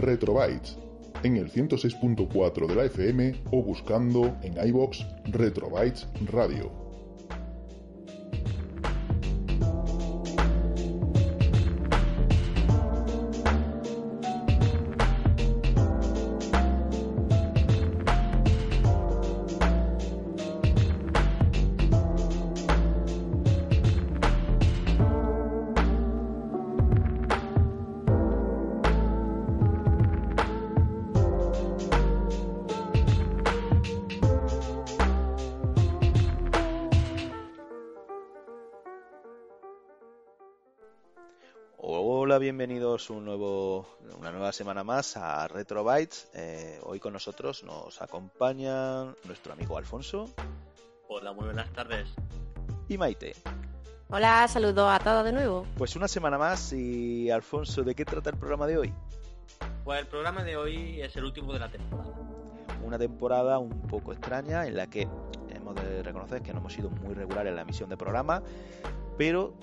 Retrobytes en el 106.4 de la FM o buscando en iBox Retrobytes Radio. Un nuevo, una nueva semana más a Retrobytes. Eh, hoy con nosotros nos acompaña nuestro amigo Alfonso. Hola, muy buenas tardes. Y Maite. Hola, saludos a todos de nuevo. Pues una semana más y Alfonso, ¿de qué trata el programa de hoy? Pues el programa de hoy es el último de la temporada. Una temporada un poco extraña en la que de reconocer que no hemos sido muy regulares en la emisión de programa, pero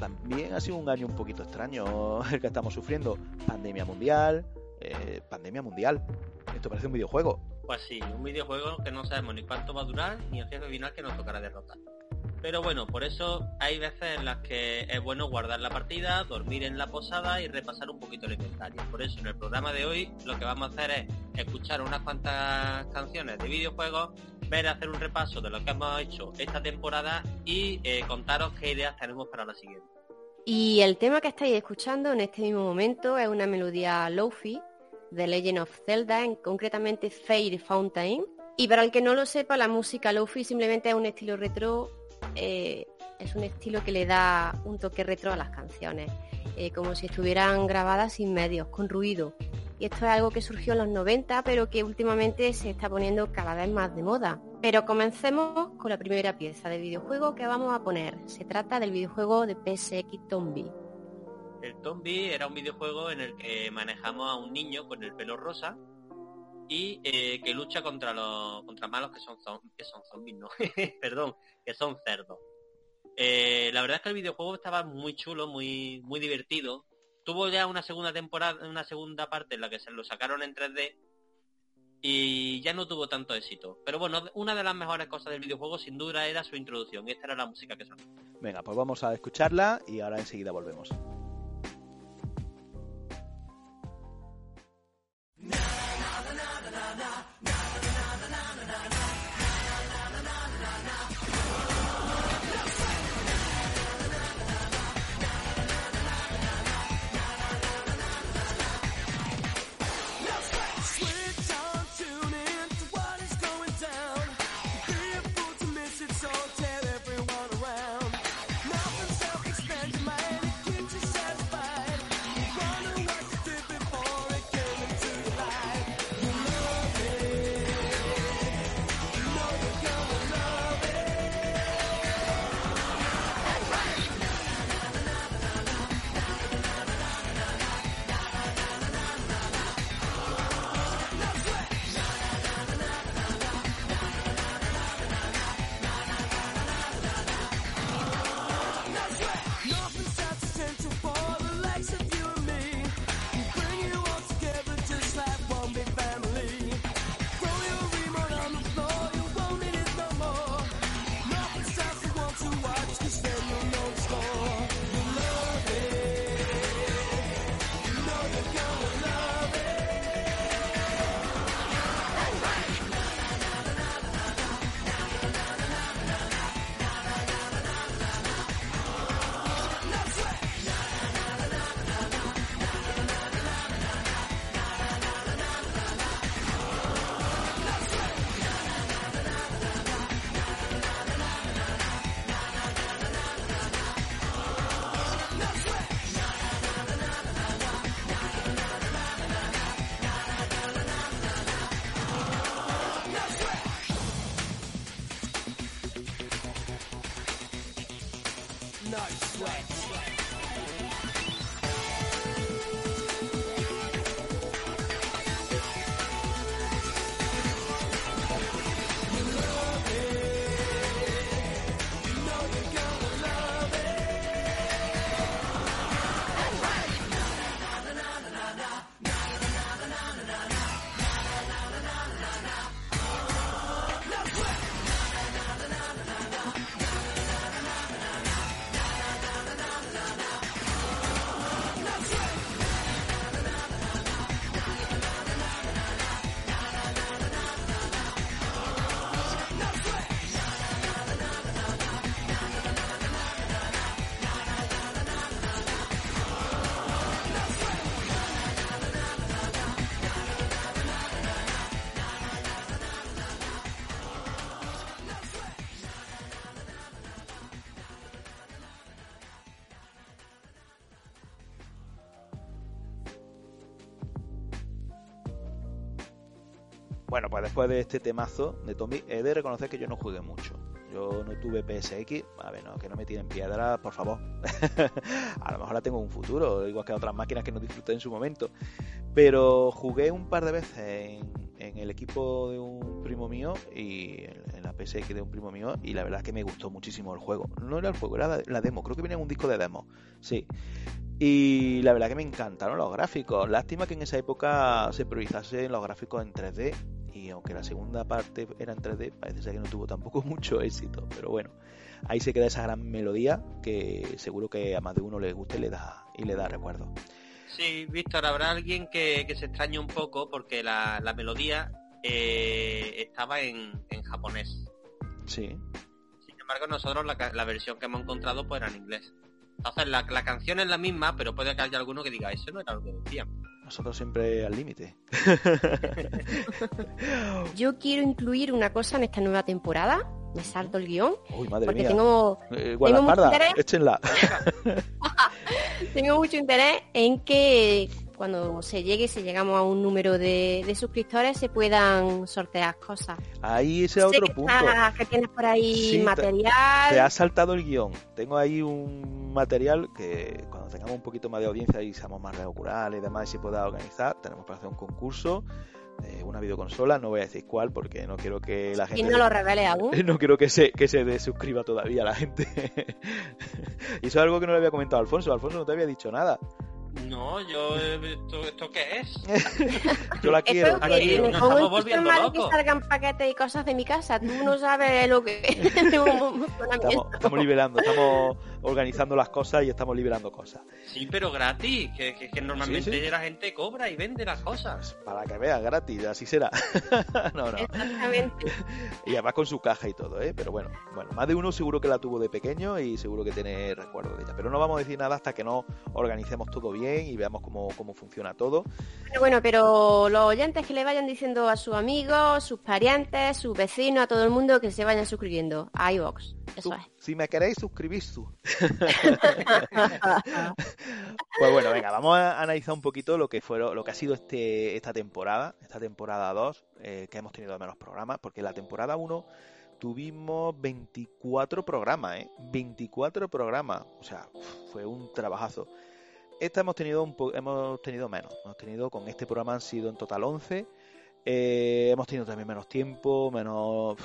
también ha sido un año un poquito extraño el que estamos sufriendo. Pandemia mundial, eh, pandemia mundial. Esto parece un videojuego. Pues sí, un videojuego que no sabemos ni cuánto va a durar ni el jefe final que nos tocará derrotar. Pero bueno, por eso hay veces en las que es bueno guardar la partida, dormir en la posada y repasar un poquito el inventario. Por eso en el programa de hoy lo que vamos a hacer es escuchar unas cuantas canciones de videojuegos, ver, hacer un repaso de lo que hemos hecho esta temporada y eh, contaros qué ideas tenemos para la siguiente. Y el tema que estáis escuchando en este mismo momento es una melodía Lofi de Legend of Zelda, en, concretamente Fade Fountain. Y para el que no lo sepa, la música Lofi simplemente es un estilo retro eh, es un estilo que le da un toque retro a las canciones, eh, como si estuvieran grabadas sin medios, con ruido. Y esto es algo que surgió en los 90, pero que últimamente se está poniendo cada vez más de moda. Pero comencemos con la primera pieza de videojuego que vamos a poner. Se trata del videojuego de PSX Tombi. El Tombi era un videojuego en el que manejamos a un niño con el pelo rosa y eh, que lucha contra los contra malos que son que son zombies, no, perdón, que son cerdos. Eh, la verdad es que el videojuego estaba muy chulo, muy muy divertido. Tuvo ya una segunda temporada, una segunda parte en la que se lo sacaron en 3D y ya no tuvo tanto éxito. Pero bueno, una de las mejores cosas del videojuego sin duda era su introducción y esta era la música que sonó. Venga, pues vamos a escucharla y ahora enseguida volvemos. Bueno, pues después de este temazo de Tommy, he de reconocer que yo no jugué mucho. Yo no tuve PSX, a ver, no, que no me tiren piedra, por favor. a lo mejor la tengo en un futuro, igual que otras máquinas que no disfruté en su momento. Pero jugué un par de veces en, el equipo de un primo mío y en la PSX de un primo mío y la verdad es que me gustó muchísimo el juego. No era el juego, era la demo, creo que venía en un disco de demo, sí. Y la verdad que me encantaron los gráficos. Lástima que en esa época se priorizase los gráficos en 3D y aunque la segunda parte era en 3D, parece ser que no tuvo tampoco mucho éxito, pero bueno, ahí se queda esa gran melodía que seguro que a más de uno le guste y le da, y le da recuerdo. Sí, Víctor, habrá alguien que, se extrañe un poco porque la, melodía eh, estaba en, japonés. Sí. Sin embargo, nosotros la, la, versión que hemos encontrado pues era en inglés. Entonces, la, la canción es la misma, pero puede que haya alguno que diga, eso no era lo que decían. Nosotros siempre al límite. Yo quiero incluir una cosa en esta nueva temporada. Me salto el guion. Uy, madre porque mía. tengo, eh, tengo mucho interés. Échenla. tengo mucho interés en que cuando se llegue, si llegamos a un número de, suscriptores, se puedan sortear cosas. Ahí ese es otro punto. que tienes por ahí material. Te, ha saltado el guion. Tengo ahí un material que cuando tengamos un poquito más de audiencia y seamos más regular y demás y se pueda organizar, tenemos para hacer un concurso una videoconsola, no voy a decir cuál porque no quiero que la gente... ¿Y no lo revele aún? No quiero que se, que se desuscriba todavía la gente. y eso es algo que no le había comentado a Alfonso. Alfonso no te había dicho nada. No, yo ¿esto, ¿esto qué es? yo la quiero. Aquí nos estamos volviendo locos. que salgan paquetes y cosas de mi casa. Tú no sabes lo que estamos, estamos liberando, estamos organizando las cosas y estamos liberando cosas. Sí, pero gratis, que, que, normalmente la gente cobra y vende las cosas. Para que veas, gratis, así será. no, no. Exactamente. Y además con su caja y todo, ¿eh? Pero bueno, bueno, más de uno seguro que la tuvo de pequeño y seguro que tiene recuerdo de ella. Pero no vamos a decir nada hasta que no organicemos todo bien y veamos cómo, funciona todo. Pero bueno, pero los oyentes que le vayan diciendo a sus amigos, sus parientes, sus vecinos, a todo el mundo que se vayan suscribiendo a iVox. Eso es. Si me queréis suscribir pues bueno, venga, vamos a analizar un poquito lo que fueron, lo que ha sido este, esta temporada, esta temporada 2, eh, que hemos tenido menos programas, porque la temporada 1 tuvimos 24 programas, ¿eh? 24 programas. O sea, fue un trabajazo. Esta hemos tenido un hemos tenido menos. Hemos tenido con este programa han sido en total 11. Eh, hemos tenido también menos tiempo, menos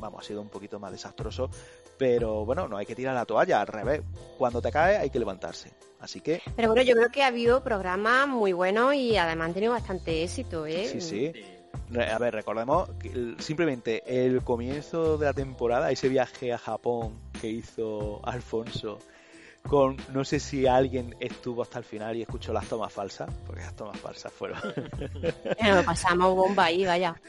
vamos, ha sido un poquito más desastroso, pero bueno, no hay que tirar la toalla, al revés. Cuando te cae hay que levantarse. Así que Pero bueno, yo creo que ha habido programas muy buenos y además han tenido bastante éxito, ¿eh? Sí, sí. A ver, recordemos que simplemente el comienzo de la temporada, ese viaje a Japón que hizo Alfonso con no sé si alguien estuvo hasta el final y escuchó las tomas falsas, porque las tomas falsas fueron. Pero pasamos bomba ahí, vaya.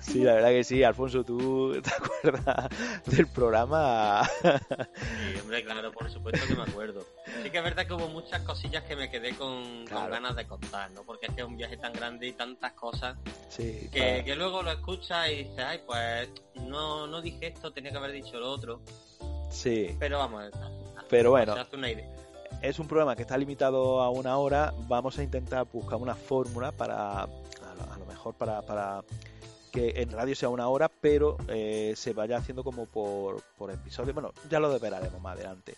Sí, la verdad que sí, Alfonso, ¿tú te acuerdas del programa? Sí, hombre, claro, por supuesto que me acuerdo. Sí que es verdad que hubo muchas cosillas que me quedé con, ganas de contar, ¿no? Porque es que es un viaje tan grande y tantas cosas sí, que, que luego lo escuchas y dices, ay, pues no, no dije esto, tenía que haber dicho lo otro. Sí. Pero vamos, pero bueno, es un programa que está limitado a una hora. Vamos a intentar buscar una fórmula para, a lo, mejor para, para que en radio sea una hora, pero eh, se vaya haciendo como por, por episodio. Bueno, ya lo veremos más adelante.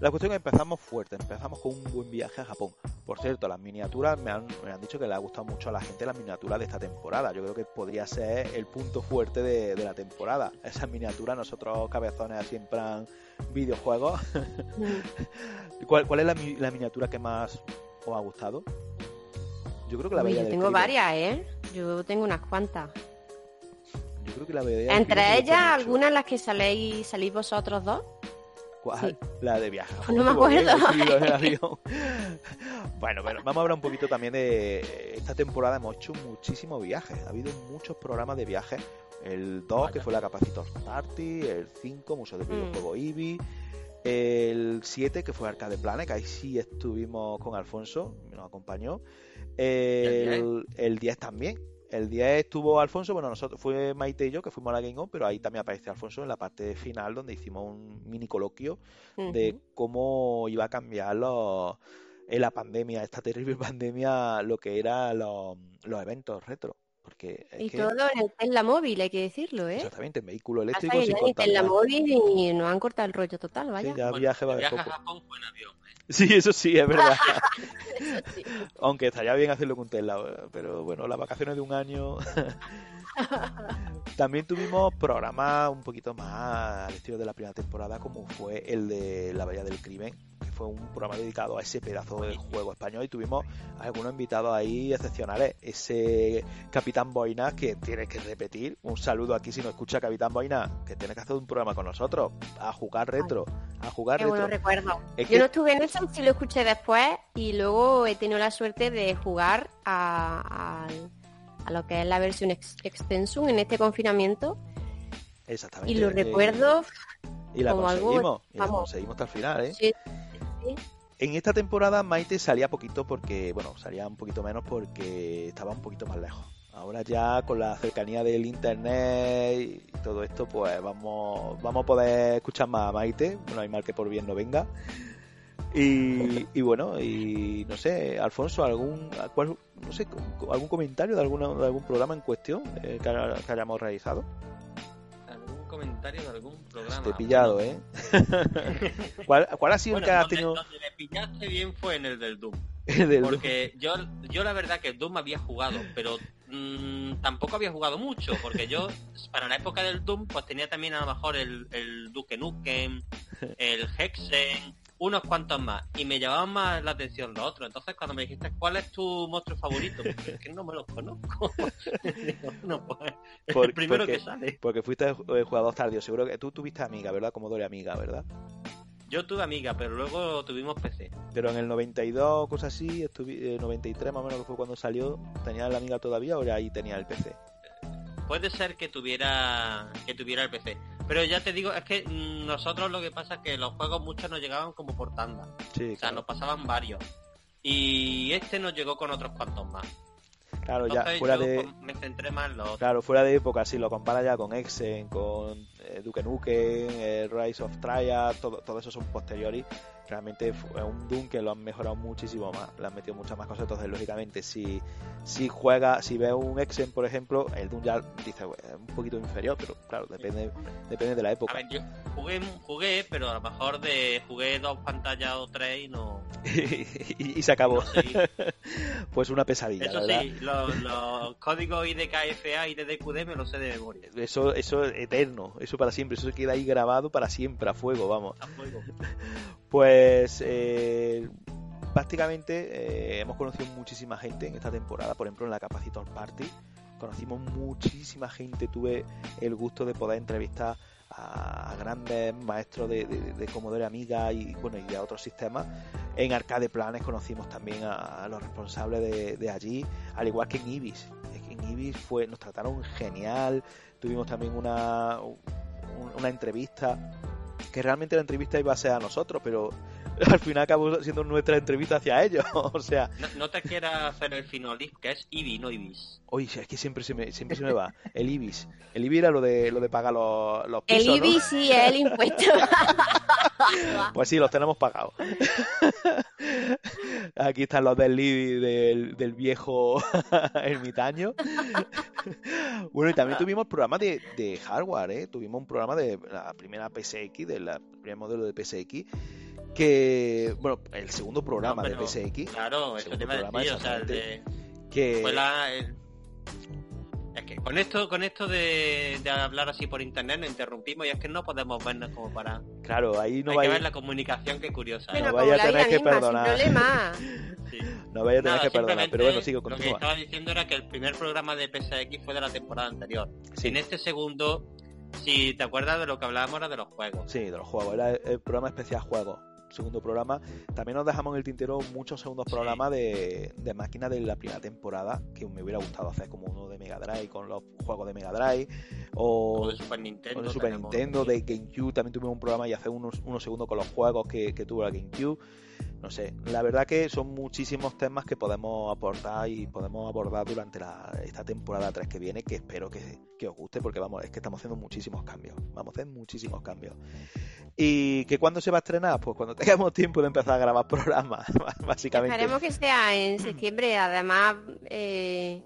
La cuestión es que empezamos fuerte, empezamos con un buen viaje a Japón. Por cierto, las miniaturas me han, me han dicho que le ha gustado mucho a la gente las miniaturas de esta temporada. Yo creo que podría ser el punto fuerte de, la temporada. Esas miniaturas, nosotros cabezones así en plan videojuegos. Mm. ¿Cuál, ¿Cuál, es la, miniatura que más os ha gustado? Yo creo que la Yo tengo varias, ¿eh? Yo tengo unas cuantas. Yo creo que la Entre ellas, algunas en las que saléis, salís vosotros dos. ¿Cuál? La de viaje. No me acuerdo. bueno, pero vamos a hablar un poquito también de esta temporada. Hemos hecho muchísimos viajes. Ha habido muchos programas de viajes. El 2, que fue la Capacitor Party. El 5, Museo de Videojuego mm. IBI. El 7, que fue Arcade Planet, que ahí sí estuvimos con Alfonso, nos acompañó. El, el 10 también, el 10 estuvo Alfonso, bueno, nosotros fue Maite y yo que fuimos a la Game On, pero ahí también aparece Alfonso en la parte final donde hicimos un mini coloquio de cómo iba a cambiar en la pandemia, esta terrible pandemia, lo que eran los, eventos retro. Porque que, y todo en el Tesla móvil, hay que decirlo, ¿eh? Exactamente, en vehículo eléctrico sin en Tesla móvil y nos han cortado el rollo total, vaya. Sí, ya viaje va a Japón fue en avión. Sí, eso sí, es verdad. Aunque estaría bien hacerlo con Tesla, pero bueno, las vacaciones de un año. También tuvimos programas un poquito más al estilo de la primera temporada, como fue el de La Bahía del Crimen, que fue un programa dedicado a ese pedazo de juego español y tuvimos algunos invitados ahí excepcionales. Ese Capitán Boina que tiene que repetir. Un saludo aquí si no escucha Capitán Boina, que tiene que hacer un programa con nosotros, a jugar retro, a jugar Qué retro. Bueno recuerdo. Yo no estuve en eso, sí lo escuché después y luego he tenido la suerte de jugar a, a lo que es la versión ex extensum en este confinamiento. Exactamente. Y lo recuerdo y la conseguimos, y la conseguimos hasta el final, ¿eh? Sí, En esta temporada Maite salía poquito porque, bueno, salía un poquito menos porque estaba un poquito más lejos. Ahora ya con la cercanía del internet y todo esto, pues vamos, vamos a poder escuchar más a Maite. Bueno, hay mal que por bien no venga. Y, bueno, y no sé, Alfonso, algún cuál, no sé, algún comentario de, alguna, de algún programa en cuestión eh, que, hayamos realizado. ¿Algún comentario de algún programa? Te he pillado, ¿eh? ¿Cuál, ¿Cuál, ha sido el que has tenido? Donde me pillaste bien fue en el del Doom. porque Yo, yo la verdad que el Doom había jugado, pero mmm, tampoco había jugado mucho, porque yo para la época del Doom pues tenía también a lo mejor el, el Duke Nukem, el Hexen, unos cuantos más y me llamaban más la atención los otros. Entonces cuando me dijiste cuál es tu monstruo favorito, porque es que no me los conozco. no, pues, el primero porque, que sale. Porque fuiste jugador tardío, seguro que tú tuviste amiga, ¿verdad? Como doble amiga, ¿verdad? Yo tuve amiga, pero luego tuvimos PC. Pero en el 92, cosas así, estuve, 93 eh, más o menos que fue cuando salió, ¿tenía la amiga todavía o ya ahí tenía el PC? Puede ser que tuviera que tuviera el PC. Pero ya te digo, es que nosotros lo que pasa es que los juegos muchos nos llegaban como por tanda. Sí, o sea, nos pasaban varios. Y este nos llegó con otros cuantos más. Claro, ya fuera de. Me centré más en los Claro, fuera de época, si lo compara ya con Exen, con Duke Nukem, eh, Rise of Triad, todo, todo eso son posteriores realmente es un Doom que lo han mejorado muchísimo más, le han metido muchas más cosas, entonces lógicamente si, si juega, si ve un Exen por ejemplo, el Doom ya dice es un poquito inferior, pero claro, depende, depende de la época. A ver, yo jugué, jugué, pero a lo mejor de jugué dos pantallas o tres y no... y, se acabó. pues una pesadilla. Eso sí, los, códigos IDKFA y DDQD me los sé de memoria. Eso, eso es eterno, eso para siempre, eso queda ahí grabado para siempre, a fuego, vamos. A fuego. Pues eh, prácticamente eh, hemos conocido muchísima gente en esta temporada, por ejemplo en la Capacitor Party. Conocimos muchísima gente, tuve el gusto de poder entrevistar a grandes maestros de, de, Commodore Amiga y bueno y de otros sistemas. En Arcade Planes conocimos también a, los responsables de, allí, al igual que en Ibis. En Ibis fue, nos trataron genial, tuvimos también una, una entrevista que realmente la entrevista iba a ser a nosotros, pero al final acabó siendo nuestra entrevista hacia ellos. o sea. No, te quieras hacer el finolist, que es IBI, no IBIS. Oye, es que siempre se me, siempre se me va. El IBIS. El IBI era lo de, lo de pagar los, los pisos, El IBI sí es el impuesto. pues sí, los tenemos pagados. Aquí están los del IBI del, del viejo ermitaño. bueno, y también tuvimos programas de, de hardware, ¿eh? Tuvimos un programa de la primera PSX, del primer modelo de PSX que bueno el segundo programa de PSX claro eso te iba a decir o sea de, que fue la, es que con esto con esto de, de, hablar así por internet nos interrumpimos y es que no podemos vernos como para claro ahí no hay vaya... que ver la comunicación que curiosa. No vaya a tener que perdonar. sí. no vaya a tener que perdonar pero bueno sigo lo que estaba diciendo era que el primer programa de PSX fue de la temporada anterior. Sí. en este segundo si te acuerdas de lo que hablábamos era de los juegos. Sí de los juegos era el programa especial juegos segundo programa. También nos dejamos en el tintero muchos segundos programas de, de máquinas de la primera temporada, que me hubiera gustado hacer como uno de Mega Drive con los juegos de Mega Drive, o, de Super Nintendo, de, Super Nintendo, de GameCube, también tuvimos un programa y hacer unos, unos segundos con los juegos que, que tuvo la GameCube no sé, la verdad que son muchísimos temas que podemos aportar y podemos abordar durante esta temporada 3 que viene, que espero que, os guste, porque vamos, es que estamos haciendo muchísimos cambios, vamos a hacer muchísimos cambios. ¿Y que cuándo se va a estrenar? Pues cuando tengamos tiempo de empezar a grabar programas, básicamente. Esperemos que sea en septiembre, además... Eh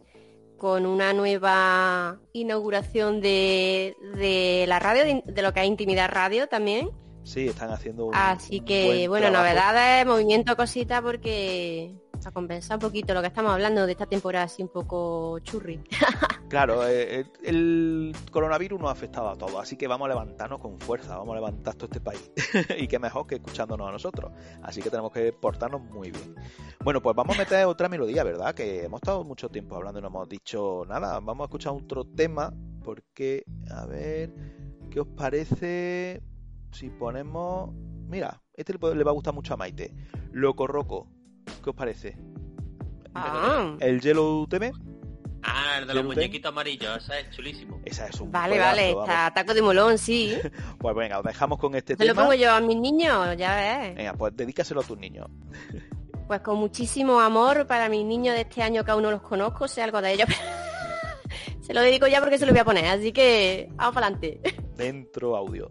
con una nueva inauguración de, de la radio, de, de lo que es Intimidad Radio también. Sí, están haciendo un Así que, buen bueno, trabajo. novedades, movimiento, cosita, porque a compensar un poquito lo que estamos hablando de esta temporada así un poco churri. Claro, eh, eh, el coronavirus nos ha afectado a todos, así que vamos a levantarnos con fuerza, vamos a levantar todo este país. y qué mejor que escuchándonos a nosotros. Así que tenemos que portarnos muy bien. Bueno, pues vamos a meter otra melodía, ¿verdad? Que hemos estado mucho tiempo hablando y no hemos dicho nada. Vamos a escuchar otro tema, porque, a ver, ¿qué os parece si ponemos... Mira, este le va a gustar mucho a Maite. Loco Roco, ¿qué os parece? Ah, El Yellow TV, Ah, el de los muñequitos amarillos, ese es chulísimo. esa es un vale, vale, vamos. está taco de molón, sí. Pues venga, os dejamos con este Se lo pongo yo a mis niños, ya ves. Venga, pues dedícaselo a tus niños. Pues con muchísimo amor para mis niños de este año que aún no los conozco, sé algo de ellos. se lo dedico ya porque se lo voy a poner, así que vamos para adelante. Dentro audio.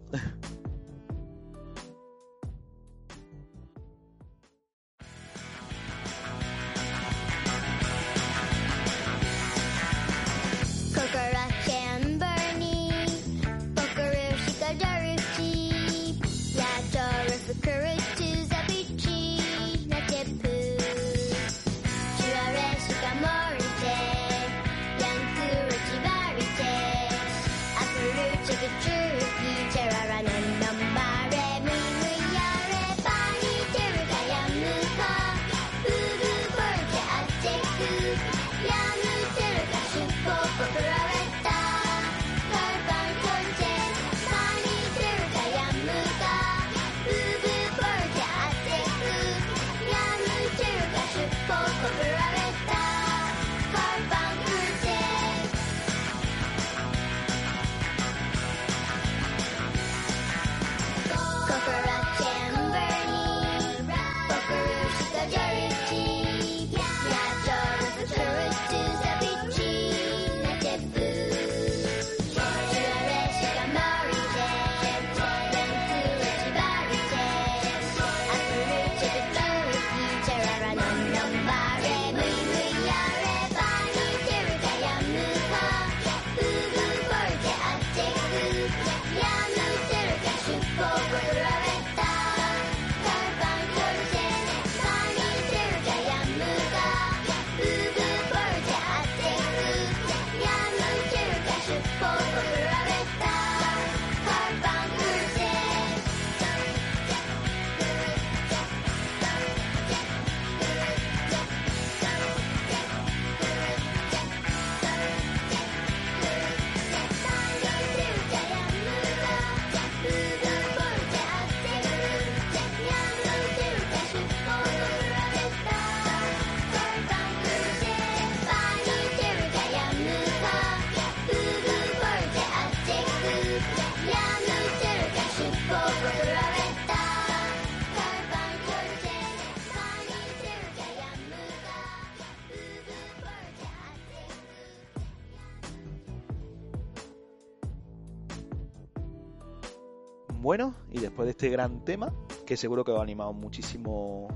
Bueno, y después de este gran tema, que seguro que os ha animado muchísimo.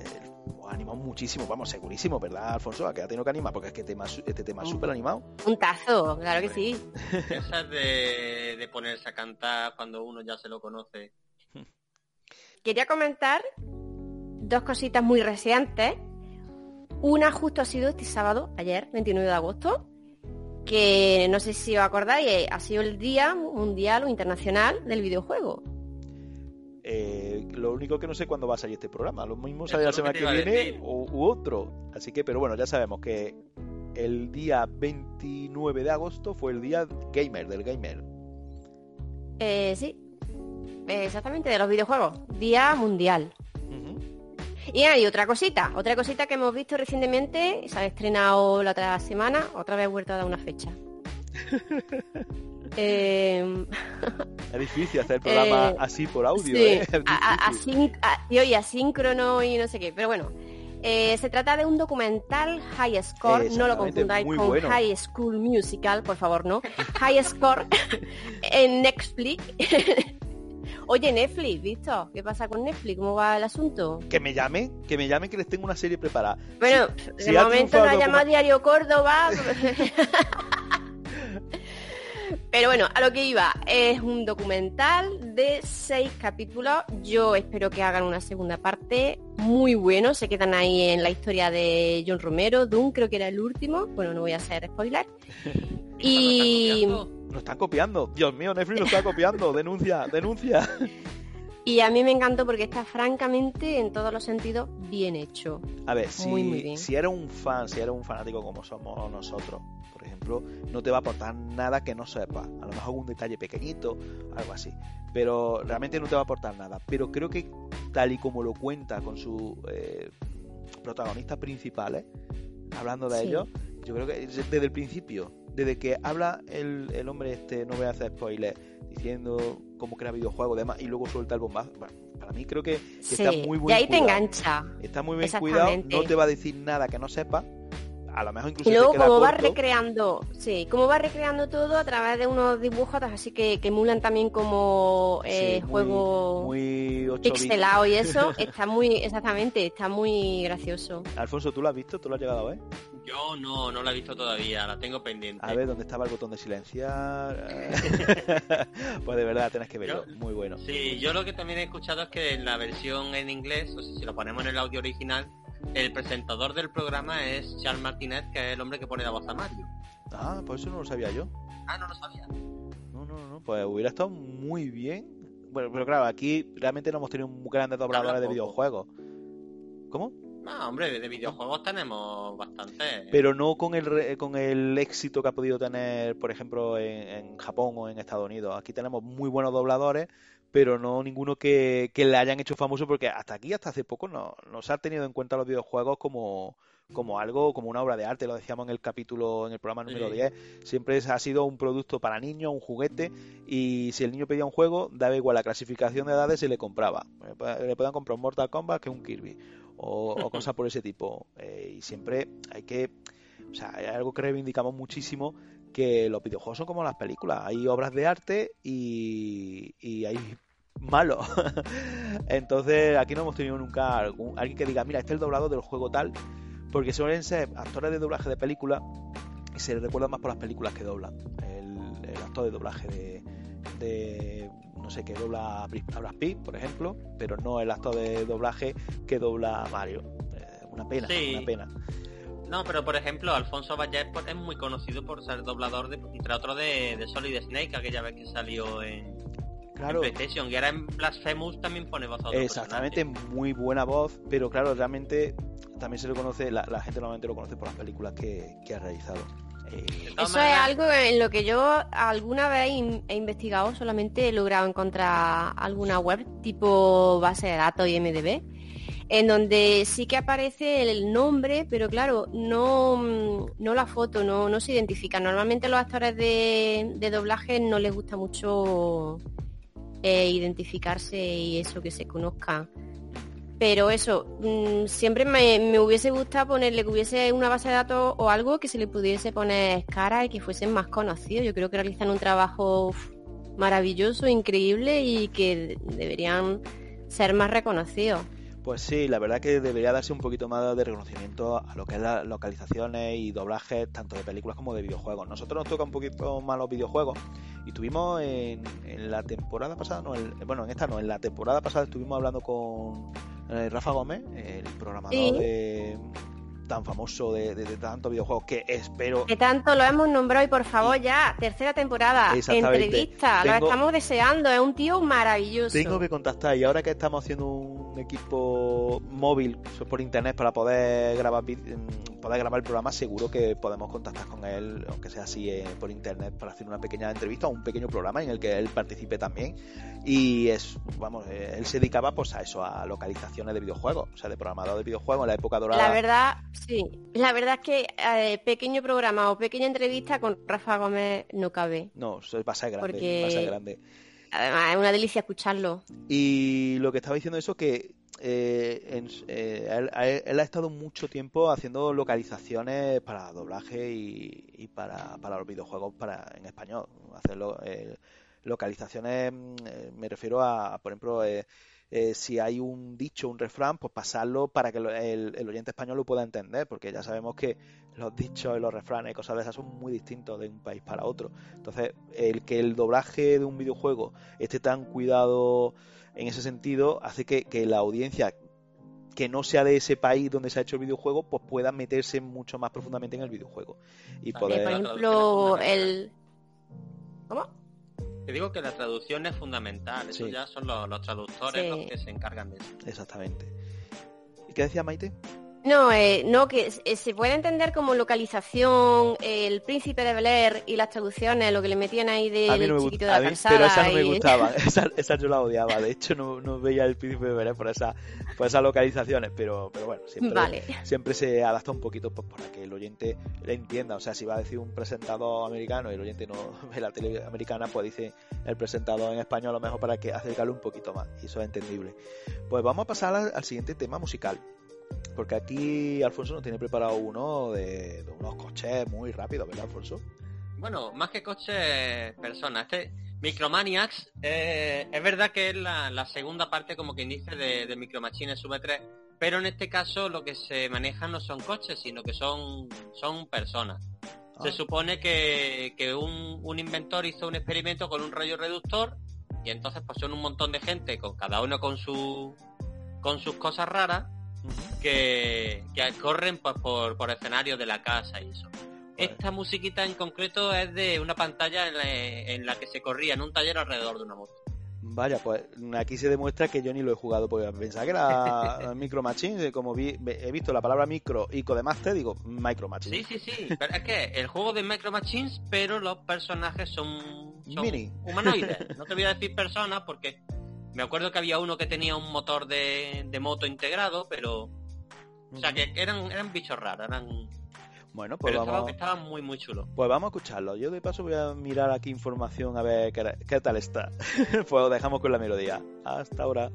eh, os ha animado muchísimo, vamos, segurísimo, ¿verdad, Alfonso? A que ha tenido que animar, porque es que tema, este tema es súper animado. Un tazo, claro que sí. Esas de, de ponerse a cantar cuando uno ya se lo conoce. Quería comentar dos cositas muy recientes. Una justo ha sido este sábado, ayer, 29 de agosto, que no sé si os acordáis, eh, ha sido el Día Mundial o Internacional del Videojuego. Eh, lo único que no sé cuándo va a salir este programa. Lo mismo sale Eso la semana que que viene u otro. Así que, pero bueno, ya sabemos que el día 29 de agosto fue el día gamer, del gamer. Eh, sí, exactamente, de los videojuegos. Día Mundial. Y hay otra cosita, otra cosita que hemos visto recientemente, se ha estrenado la otra semana, otra vez he vuelto a dar una fecha. Eh, Es difícil hacer el programa Eh, así por audio, sí, ¿eh? A- a- a- y oye, asíncrono y no sé qué, pero bueno. Eh, se trata de un documental High Score, no lo confundáis con bueno. High School Musical, por favor, no. High Score en Netflix. Oye, Netflix, ¿visto? ¿Qué pasa con Netflix? ¿Cómo va el asunto? Que me llamen, que me llamen que les tengo una serie preparada. Bueno, si de momento no ha llamado como- Diario Córdoba. Pero bueno, a lo que iba, es un documental de seis capítulos. Yo espero que hagan una segunda parte muy bueno. Se quedan ahí en la historia de John Romero. Doom creo que era el último. Bueno, no voy a hacer spoiler. Y- Nos están copiando. Dios mío, Netflix nos está copiando. Denuncia, denuncia. Y a mí me encantó porque está francamente en todos los sentidos bien hecho. A ver, si, Muy, si eres un fan, si eres un fanático como somos nosotros, por ejemplo, no te va a aportar nada que no sepas. A lo mejor un detalle pequeñito, algo así. Pero realmente no te va a aportar nada. Pero creo que tal y como lo cuenta con sus eh, protagonistas principales, hablando de Sí. ellos, yo creo que desde el principio, desde que habla el, el hombre este, no voy a hacer spoiler, diciendo cómo crea videojuegos y demás, y luego suelta el bombazo, bueno, para mí creo que, que Sí, está muy y bien ahí te engancha. Está muy bien cuidado, no te va a decir nada que no sepa. A lo mejor incluso Y luego te queda como va recreando, sí, como va recreando todo a través de unos dibujos así que, que emulan también como eh, Sí, juego muy 8 bits. pixelado y eso, está muy, exactamente, está muy gracioso. Alfonso, ¿tú lo has visto? ¿Tú lo has llegado a ver? Yo no, no la he visto todavía, la tengo pendiente. A ver, ¿dónde estaba el botón de silenciar? pues de verdad, tenés que verlo. Yo- Muy bueno. Sí, yo lo que también he escuchado es que en la versión en inglés, o sea, si lo ponemos en el audio original, el presentador del programa es Charles Martinet, que es el hombre que pone la voz a Mario. Ah, pues eso no lo sabía yo. Ah, no lo sabía. No, no, no. Pues hubiera estado muy bien. Bueno, pero claro, aquí realmente no hemos tenido un grandes dobladores de videojuegos. ¿Cómo? No, hombre, de, de videojuegos tenemos bastante. pero no con el con el éxito que ha podido tener, por ejemplo, en, en Japón o en Estados Unidos. Aquí tenemos muy buenos dobladores, pero no ninguno que, que le hayan hecho famoso, porque hasta aquí, hasta hace poco, no, no se han tenido en cuenta los videojuegos como, como algo, como una obra de arte, lo decíamos en el capítulo, en el programa número Sí. 10. Siempre ha sido un producto para niños, un juguete, y si el niño pedía un juego, daba igual la clasificación de edades, se le compraba. Le puede- le puedan comprar un Mortal Kombat que un Kirby o, o cosas por ese tipo. Eh, y siempre hay que, o sea, hay algo que reivindicamos muchísimo, que los videojuegos son como las películas. Hay obras de arte y, y hay malos. Entonces aquí no hemos tenido nunca alguien que diga, mira, este es el doblado del juego tal, porque suelen ser actores de doblaje de películas y se les recuerda más por las películas que doblan. El, el actor de doblaje de, de, no sé, que dobla a Brad Pitt, por ejemplo, pero no el actor de doblaje que dobla a Mario. Eh, una pena, Sí. una pena. No, pero por ejemplo, Alfonso Valles es muy conocido por ser doblador, de, entre otros, de, de Solid Snake, aquella vez que salió en, en Claro, PlayStation. Y ahora en Blasphemous también pone voz a otro exactamente, muy buena voz, pero claro, realmente también se le conoce, la, la gente normalmente lo conoce por las películas que, que ha realizado. Eh, Eso es algo en lo que yo alguna vez in- he investigado, solamente he logrado encontrar alguna web tipo base de datos y MDB, en donde sí que aparece el nombre, pero claro, no, no la foto, no, no se identifica. Normalmente a los actores de, de doblaje no les gusta mucho eh, identificarse y eso, que se conozcan. Pero eso, mm, siempre me, me hubiese gustado ponerle que hubiese una base de datos o algo que se le pudiese poner cara y que fuesen más conocidos. Yo creo que realizan un trabajo maravilloso, increíble y que de- deberían ser más reconocidos. Pues sí, la verdad que debería darse un poquito más de reconocimiento a lo que es las localizaciones y doblajes tanto de películas como de videojuegos. Nosotros nos toca un poquito más los videojuegos y tuvimos en, en la temporada pasada, no, el- bueno, en esta no, en la temporada pasada estuvimos hablando con eh, Rafa Gómez, el programador Sí. de tan famoso de, de- de tantos videojuegos que espero Que tanto lo hemos nombrado y por favor ya, tercera temporada, entrevista, Tengo- lo estamos deseando, es un tío maravilloso. Tengo que contactar y ahora que estamos haciendo un equipo móvil por internet para poder grabar mm, poder grabar el programa, seguro que podemos contactar con él, aunque sea así eh, por internet, para hacer una pequeña entrevista o un pequeño programa en el que él participe también. Y es, vamos, eh, él se dedicaba pues a eso, a localizaciones de videojuegos, o sea, de programador de videojuegos en la época dorada. La verdad, sí. La verdad es que eh, pequeño programa o pequeña entrevista con Rafa Gómez no cabe. No, eso va a ser grande, Porque- va a ser grande. Es una delicia escucharlo. Y lo que estaba diciendo eso que eh, eh, él, ha estado mucho tiempo haciendo localizaciones para doblaje y, y para, para los videojuegos para en español. Hacerlo, eh, localizaciones, mm, eh, me refiero a, por ejemplo, eh, eh, si hay un dicho, un refrán, pues pasarlo para que lo- el, el oyente español lo pueda entender, porque ya sabemos que los dichos y los refranes y cosas de esas son muy distintos de un país para otro. Entonces, el que el doblaje de un videojuego esté tan cuidado en ese sentido hace que, que la audiencia que no sea de ese país donde se ha hecho el videojuego, pues pueda meterse mucho más profundamente en el videojuego y También, poder... por ejemplo, el... ¿Cómo? Te digo que la traducción es fundamental. Eso Sí. ya son los, los traductores Sí. los que se encargan de eso. Exactamente. ¿Y qué decía Maite? No, eh, no, que eh, se puede entender como localización, eh, el príncipe de Bel Air y las traducciones, lo que le metían ahí del A mí no me chiquito de a la mí- pero esa no me gustaba, esa, esa yo la odiaba, de hecho no, no veía el príncipe de Belén por, esa, por esas localizaciones, pero, pero bueno, siempre, Vale. siempre se adapta un poquito pues, para que el oyente le entienda, o sea, si va a decir un presentador americano y el oyente no ve la tele americana, pues dice el presentador en español a lo mejor para que acercarle un poquito más, y eso es entendible. Pues vamos a pasar al, al siguiente tema musical. Porque aquí Alfonso nos tiene preparado uno de, de unos coches muy rápidos, ¿verdad, Alfonso? Bueno, más que coches, personas. Este Micromaniacs, eh, es verdad que es la, la segunda parte, como quien dice, de, de Micro Machines V3, pero en este caso lo que se maneja no son coches, sino que son, son personas. Se Ah. supone que, que un, un inventor hizo un experimento con un rayo reductor y entonces pues son un montón de gente, con cada uno con su con sus cosas raras, Que, que corren pues, por, por escenarios de la casa y eso. Esta musiquita en concreto es de una pantalla en la, en la que se corría en un taller alrededor de una moto. Vaya, pues aquí se demuestra que yo ni lo he jugado, porque pensaba que era Micro Machines, como vi, he visto la palabra micro y Codemaster, digo Micro Machines. Sí, sí, sí. Pero es que el juego de Micro Machines, pero los personajes son, son Mini. humanoides. No te voy a decir personas porque me acuerdo que había uno que tenía un motor de, de moto integrado, pero... O sea, que eran, eran bichos raros, eran... Bueno, pues Pero estaba, vamos, estaba muy, muy chulo. pues vamos a escucharlo. Yo de paso voy a mirar aquí información a ver qué, qué tal está. pues lo dejamos con la melodía. Hasta ahora.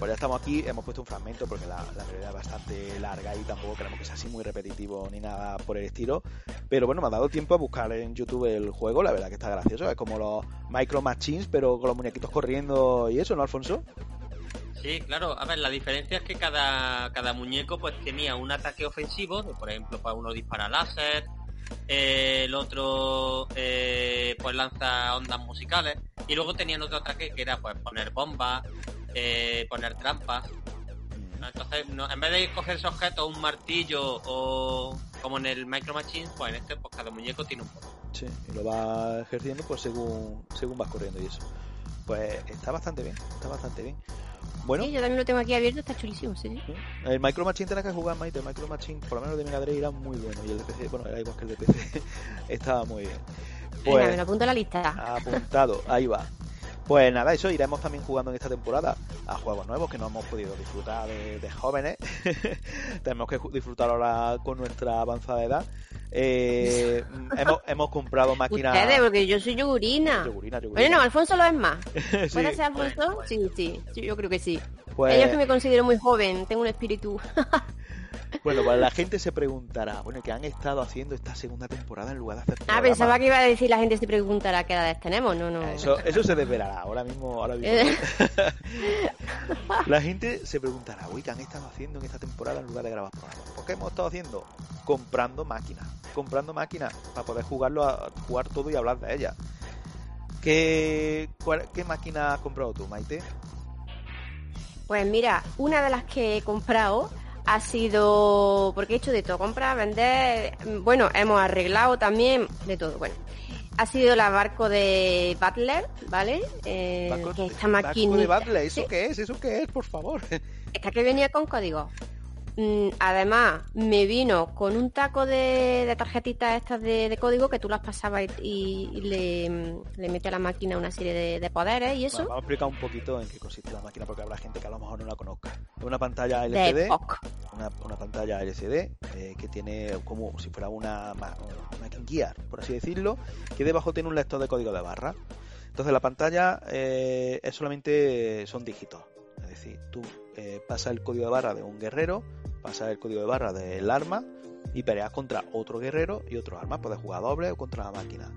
Pues ya estamos aquí, hemos puesto un fragmento porque la, la melodía es bastante larga y tampoco queremos que sea así muy repetitivo ni nada por el estilo. Pero bueno, me ha dado tiempo a buscar en YouTube el juego, la verdad que está gracioso. Es como los Micro Machines, pero con los muñequitos corriendo y eso, ¿no, Alfonso? Sí, claro. A ver, la diferencia es que cada, cada muñeco pues tenía un ataque ofensivo, por ejemplo, para uno dispara láser, eh, el otro eh, pues lanza ondas musicales y luego tenían otro ataque que era pues poner bombas, eh, poner trampas. Entonces, no- en vez de coger ese objeto, un martillo o como en el Micro Machines, pues en este pues cada muñeco tiene un poder. Sí, y lo va ejerciendo pues según, según vas corriendo y eso. Pues está bastante bien, está bastante bien. Bueno, Sí, yo también lo tengo aquí abierto, está chulísimo, sí. sí. el Micro Machine tenés que jugar, Maite. El Micro Machine, por lo menos de Mega Drive, era muy bueno. Y el de PC, bueno, era igual que el de PC. Estaba muy bien. Venga, me Pues, lo apunto a la lista. apuntado, ahí va. Pues nada, eso iremos también jugando en esta temporada a juegos nuevos que no hemos podido disfrutar de, de jóvenes. Tenemos que disfrutar ahora con nuestra avanzada edad. Eh, hemos, hemos comprado máquinas. Ustedes, porque yo soy yogurina. Yogurina, yogurina. Bueno, no, Alfonso lo es más. Sí, ¿Puede ser Alfonso? Sí, sí, sí, yo creo que sí. pues- Ellos que me considero muy joven, tengo un espíritu. Bueno, pues la gente se preguntará, bueno, ¿qué han estado haciendo esta segunda temporada en lugar de hacer Ah, pensaba que iba a decir la gente se preguntará qué edades tenemos. No, no. Eso, eso se desvelará ahora mismo. Ahora mismo. Eh. La gente se preguntará, uy, ¿qué han estado haciendo en esta temporada en lugar de grabar programas? ¿Por qué hemos estado haciendo? Comprando máquinas. Comprando máquinas para poder jugarlo a, jugar todo y hablar de ellas. ¿Qué, cuál- ¿Qué máquina has comprado tú, Maite? Pues mira, una de las que he comprado ha sido, porque he hecho de todo, comprar, vender, bueno, hemos arreglado también de todo, bueno. Ha sido la barco de Butler, ¿vale? Eh, Barco- que esta barco maquinita... de Battle, ¿eso Sí, qué es? ¿Eso qué es? Por favor. esta que venía con código. Mm, Además, me vino con un taco de, de tarjetitas estas de, de código que tú las pasabas y, y le, le metes a la máquina una serie de, de poderes y eso. Bueno, vamos a explicar un poquito en qué consiste la máquina porque habrá gente que a lo mejor no la conozca. Es una pantalla LCD. Una, una pantalla LCD eh, que tiene como si fuera una, una por así decirlo, que debajo tiene un lector de código de barra. Entonces la pantalla eh, es solamente son dígitos, es decir, tú eh, pasas el código de barra de un guerrero, pasas el código de barra del arma y peleas contra otro guerrero y otro arma, puedes jugar doble o contra la máquina.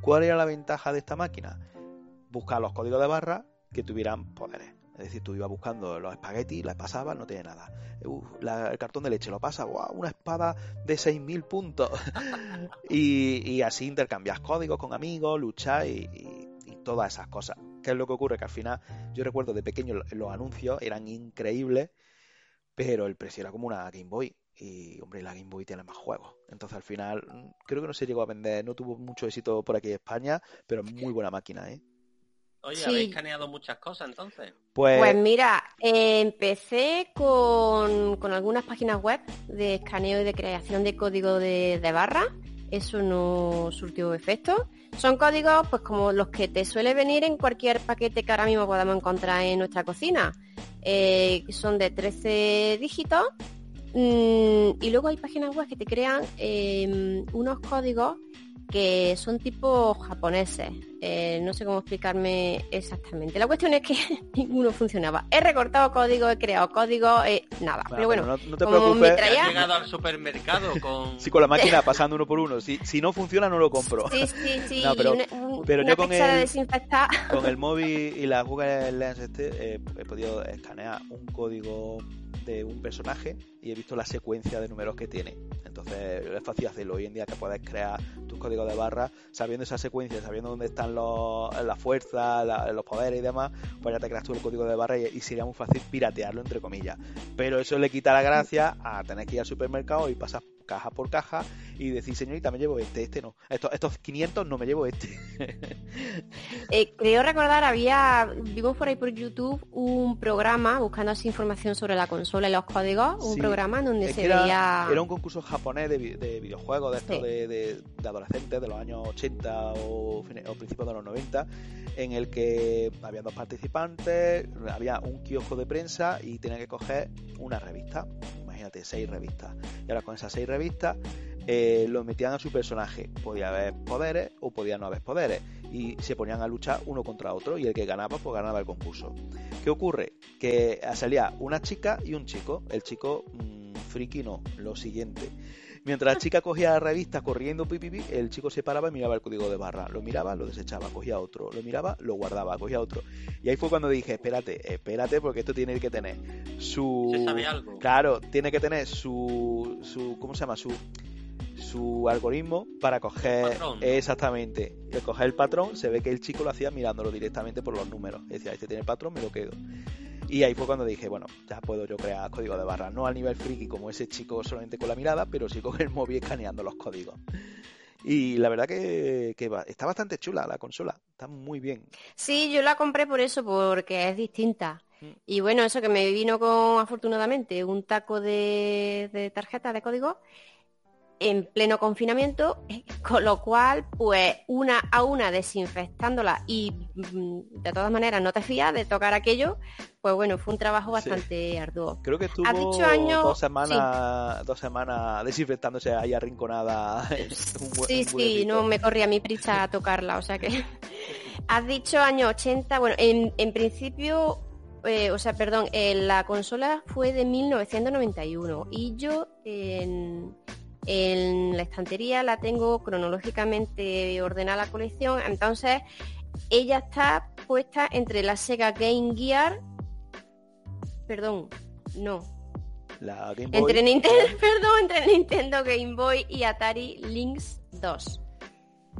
¿Cuál era la ventaja de esta máquina? Buscar los códigos de barra que tuvieran poderes. Es decir, tú ibas buscando los espaguetis, las pasabas, no tiene nada. La- el cartón de leche lo pasa, ¡guau! una espada de 6.000 puntos. y, así intercambias códigos con amigos, luchas y, y- y todas esas cosas. ¿Qué es lo que ocurre? Que al final, yo recuerdo de pequeño lo- los anuncios eran increíbles, pero el precio era como una Game Boy. Y, hombre, la Game Boy tiene más juegos. Entonces, al final, mm, creo que no se llegó a vender, no tuvo mucho éxito por aquí en España, pero es muy buena máquina, ¿eh? Oye, Sí. habéis escaneado muchas cosas entonces. Pues, Pues mira, eh, empecé con, con algunas páginas web de escaneo y de creación de código de, de barra. Eso no surtió efecto. Son códigos pues como los que te suele venir en cualquier paquete que ahora mismo podamos encontrar en nuestra cocina. Eh, son de 13 dígitos. Mm, y luego hay páginas web que te crean eh, unos códigos que son tipo japoneses. Eh, no sé cómo explicarme exactamente. La cuestión es que ninguno funcionaba. He recortado código, he creado código, eh, nada. Pero bueno, no, no te como preocupes. me Has llegado al supermercado con... Sí, con la máquina pasando uno por uno. Si, si no funciona, no lo compro. sí, sí, sí. No, pero- y una, un- pero una yo con el-. Con el móvil y la Google Lens este, eh, he podido escanear un código de un personaje y he visto la secuencia de números que tiene. Entonces es fácil hacerlo. Hoy en día que puedes crear tus códigos de barra sabiendo esa secuencia, sabiendo dónde están los, la fuerza, los poderes y demás, pues ya te creas tú el código de barra y, y sería muy fácil piratearlo, entre comillas. Pero eso le quita la gracia a tener que ir al supermercado y pasar caja por caja y decir, señorita, me llevo este, este no. Estos, estos 500 no me llevo este. Eh, creo recordar, había, vimos por ahí por YouTube un programa buscando así información sobre la consola y los códigos, un Sí, programa en donde se era, veía... era un concurso japonés de, vi- de videojuegos, de estos Sí. de, de- de adolescentes de los años 80 o, o principios de los 90, en el que había dos participantes, había un kiosco de prensa y tenían que coger una revista. Seis revistas. Y ahora con esas seis revistas eh, lo metían a su personaje. Podía haber poderes o podía no haber poderes. y se ponían a luchar uno contra otro y el que ganaba pues ganaba el concurso. ¿Qué ocurre? Que salía una chica y un chico. El chico mmm, friki no, lo siguiente. Mientras la chica cogía la revista corriendo, pi, pi, pi, el chico se paraba y miraba el código de barra. Lo miraba, lo desechaba, cogía otro. Lo miraba, lo guardaba, cogía otro. Y ahí fue cuando dije, espérate, espérate, porque esto tiene que tener su... ¿Se sabe algo? Claro, tiene que tener su... su ¿Cómo se llama? Su su algoritmo para coger Patrón. exactamente el coger el patrón se ve que el chico lo hacía mirándolo directamente por los números decía este tiene el patrón me lo quedo y ahí fue cuando dije bueno ya puedo yo crear código de barra no al nivel friki como ese chico solamente con la mirada pero sí con el móvil escaneando los códigos y la verdad que, está bastante chula la consola está muy bien Sí, yo la compré por eso, porque es distinta. Mm. Y bueno, eso que me vino con, afortunadamente, un taco de, de tarjetas de código en pleno confinamiento, con lo cual, pues una a una desinfectándola y mm, de todas maneras no te fías de tocar aquello, pues bueno, fue un trabajo Sí. bastante arduo. creo que estuvo dicho año- dos semanas dos semanas desinfectándose ahí arrinconada un buen- Sí, un sí, no me corría mi prisa a tocarla, o sea que... Has dicho año 80, bueno, en, en principio, eh, o sea, perdón, eh, la consola fue de 1991 y yo en, en la estantería la tengo cronológicamente ordenada la colección, entonces ella está puesta entre la Sega Game Gear, perdón, no, la Game Boy entre Nintendo, perdón, entre Nintendo Game Boy y Atari Lynx 2.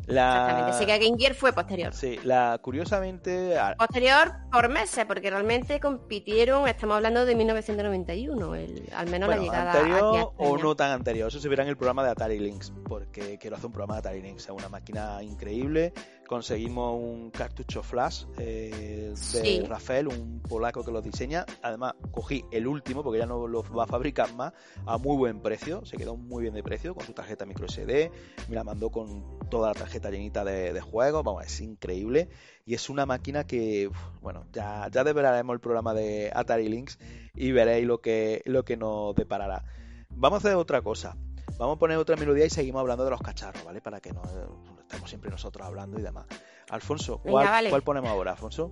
la Exactamente, Sega Game Gear fue posterior. Sí, la curiosamente, a- Posterior por meses, porque realmente compitieron, estamos hablando de 1991, el, al menos bueno, la llegada anterior a o no tan anterior, eso se verá en el programa de Atari Lynx, porque quiero hacer un programa de Atari Lynx, es una máquina increíble. Conseguimos un cartucho flash eh, de Sí. Rafael, un polaco que lo diseña. Además, cogí el último, porque ya no lo va a fabricar más, a muy buen precio. Se quedó muy bien de precio con su tarjeta micro SD. Me la mandó con toda la tarjeta llenita de, de juegos. Vamos, es increíble. Y es una máquina que, bueno, ya, ya develaremos el programa de Atari Lynx y veréis lo que, lo que nos deparará. Vamos a hacer otra cosa. Vamos a poner otra melodía y seguimos hablando de los cacharros, ¿vale? Para que no no estemos siempre nosotros hablando y demás. Alfonso, Venga, ¿cuál, vale. cuál ponemos ahora, Alfonso?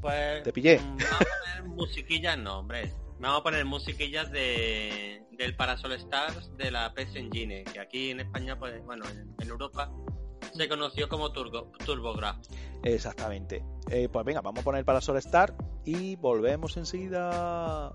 Pues, Te pillé. mm, Vamos a poner musiquillas, no, hombre. Vamos a poner musiquillas de, del Parasol Stars de la PS Engine, que aquí en España, pues, bueno, en, Europa se conoció como Turbo, TurboGrafx. Exactamente. Eh, pues venga, vamos a poner para Sol Star y volvemos enseguida.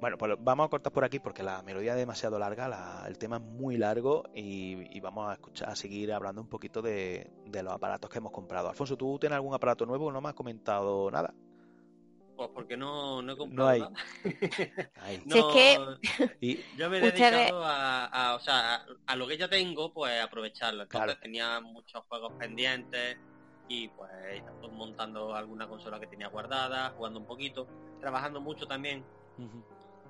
Bueno, pues vamos a cortar por aquí porque la melodía es demasiado larga, la- el tema es muy largo y, y vamos a escuchar, a seguir hablando un poquito de, de los aparatos que hemos comprado. Alfonso, ¿tú tienes algún aparato nuevo? No me has comentado nada. Pues porque no, no he comprado No hay. nada. Ahí. Si es que- Y Yo me he Ustedes- dedicado a, a- o sea, a, a lo que ya tengo, pues aprovecharlo. Entonces Claro. tenía muchos juegos pendientes y pues montando alguna consola que tenía guardada, jugando un poquito, trabajando mucho también.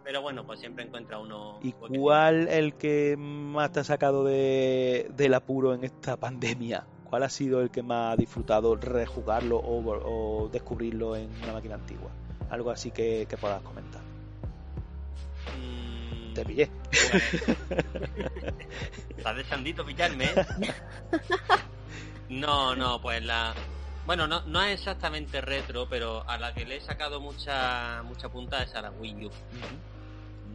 Pero bueno, pues siempre encuentra uno... ¿Y cuál el que más te ha sacado de, del apuro en esta pandemia? ¿Cuál ha sido el que más ha disfrutado rejugarlo o, o descubrirlo en una máquina antigua? Algo así que, que puedas comentar. Mm, Te pillé. Estás deseandito pillarme, ¿eh? No, no, pues la... Bueno, no, no es exactamente retro, pero a la que le he sacado mucha mucha punta es a la Wii U.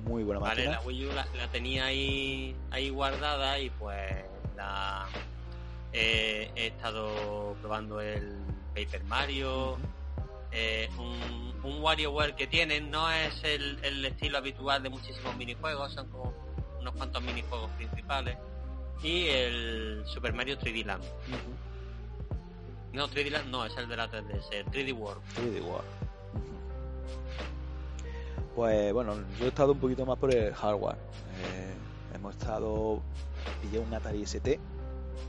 Muy buena Vale, máquina. la Wii U la, la tenía ahí, ahí guardada y pues la eh, he estado probando el Paper Mario, eh, un, un WarioWare que tienen, no es el, el estilo habitual de muchísimos minijuegos, son como unos cuantos minijuegos principales. Y el Super Mario 3D Land. No, 3D Land no, es el de la 3DS, el 3D World. 3D World. Pues bueno, yo he estado un poquito más por el hardware. Eh, hemos estado. Pillé un Atari ST,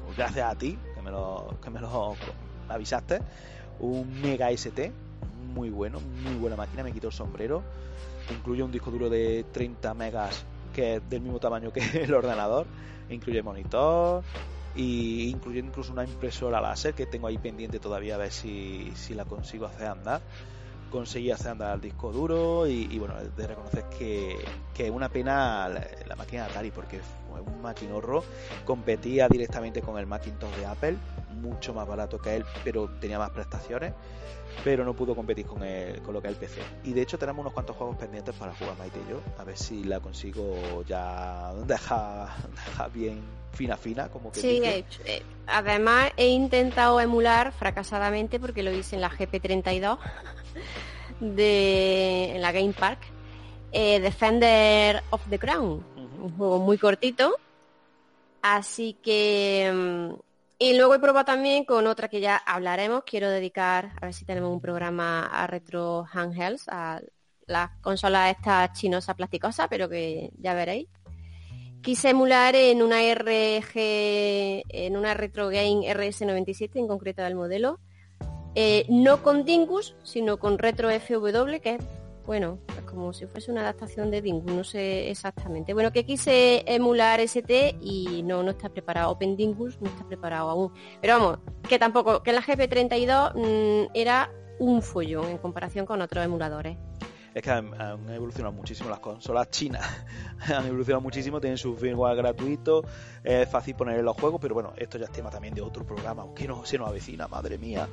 pues gracias a ti, que me lo, que me lo avisaste. Un Mega ST, muy bueno, muy buena máquina, me quitó el sombrero. Incluye un disco duro de 30 megas, que es del mismo tamaño que el ordenador. Incluye monitor, y incluye incluso una impresora láser que tengo ahí pendiente todavía a ver si, si la consigo hacer andar conseguí hacer andar el disco duro y, y bueno, de reconocer que, que es una pena la, la máquina de Atari porque fue un maquinorro, competía directamente con el Macintosh de Apple, mucho más barato que él, pero tenía más prestaciones, pero no pudo competir con, el, con lo que es el PC. Y de hecho tenemos unos cuantos juegos pendientes para jugar Maite y yo, a ver si la consigo ya dejar deja bien fina fina, como que Sí, eh, eh, además he intentado emular fracasadamente porque lo hice en la GP32 de en la Game Park eh, Defender of the Crown, un juego muy cortito. Así que mm, y luego he probado también con otra que ya hablaremos. Quiero dedicar, a ver si tenemos un programa a retro handhelds, a las consolas estas chinosas plasticosas, pero que ya veréis. Quise emular en una RG, en una Retro Game RS97, en concreto del modelo, eh, no con Dingus, sino con Retro FW, que bueno, es como si fuese una adaptación de Dingus, no sé exactamente. Bueno, que quise emular ST y no, no está preparado. Open Dingus no está preparado aún. Pero vamos, que tampoco, que la GP32 mm, era un follón en comparación con otros emuladores. Es que han, han evolucionado muchísimo las consolas chinas. han evolucionado muchísimo, tienen su firmware gratuito, es fácil poner en los juegos, pero bueno, esto ya es tema también de otro programa, aunque no se nos avecina, madre mía.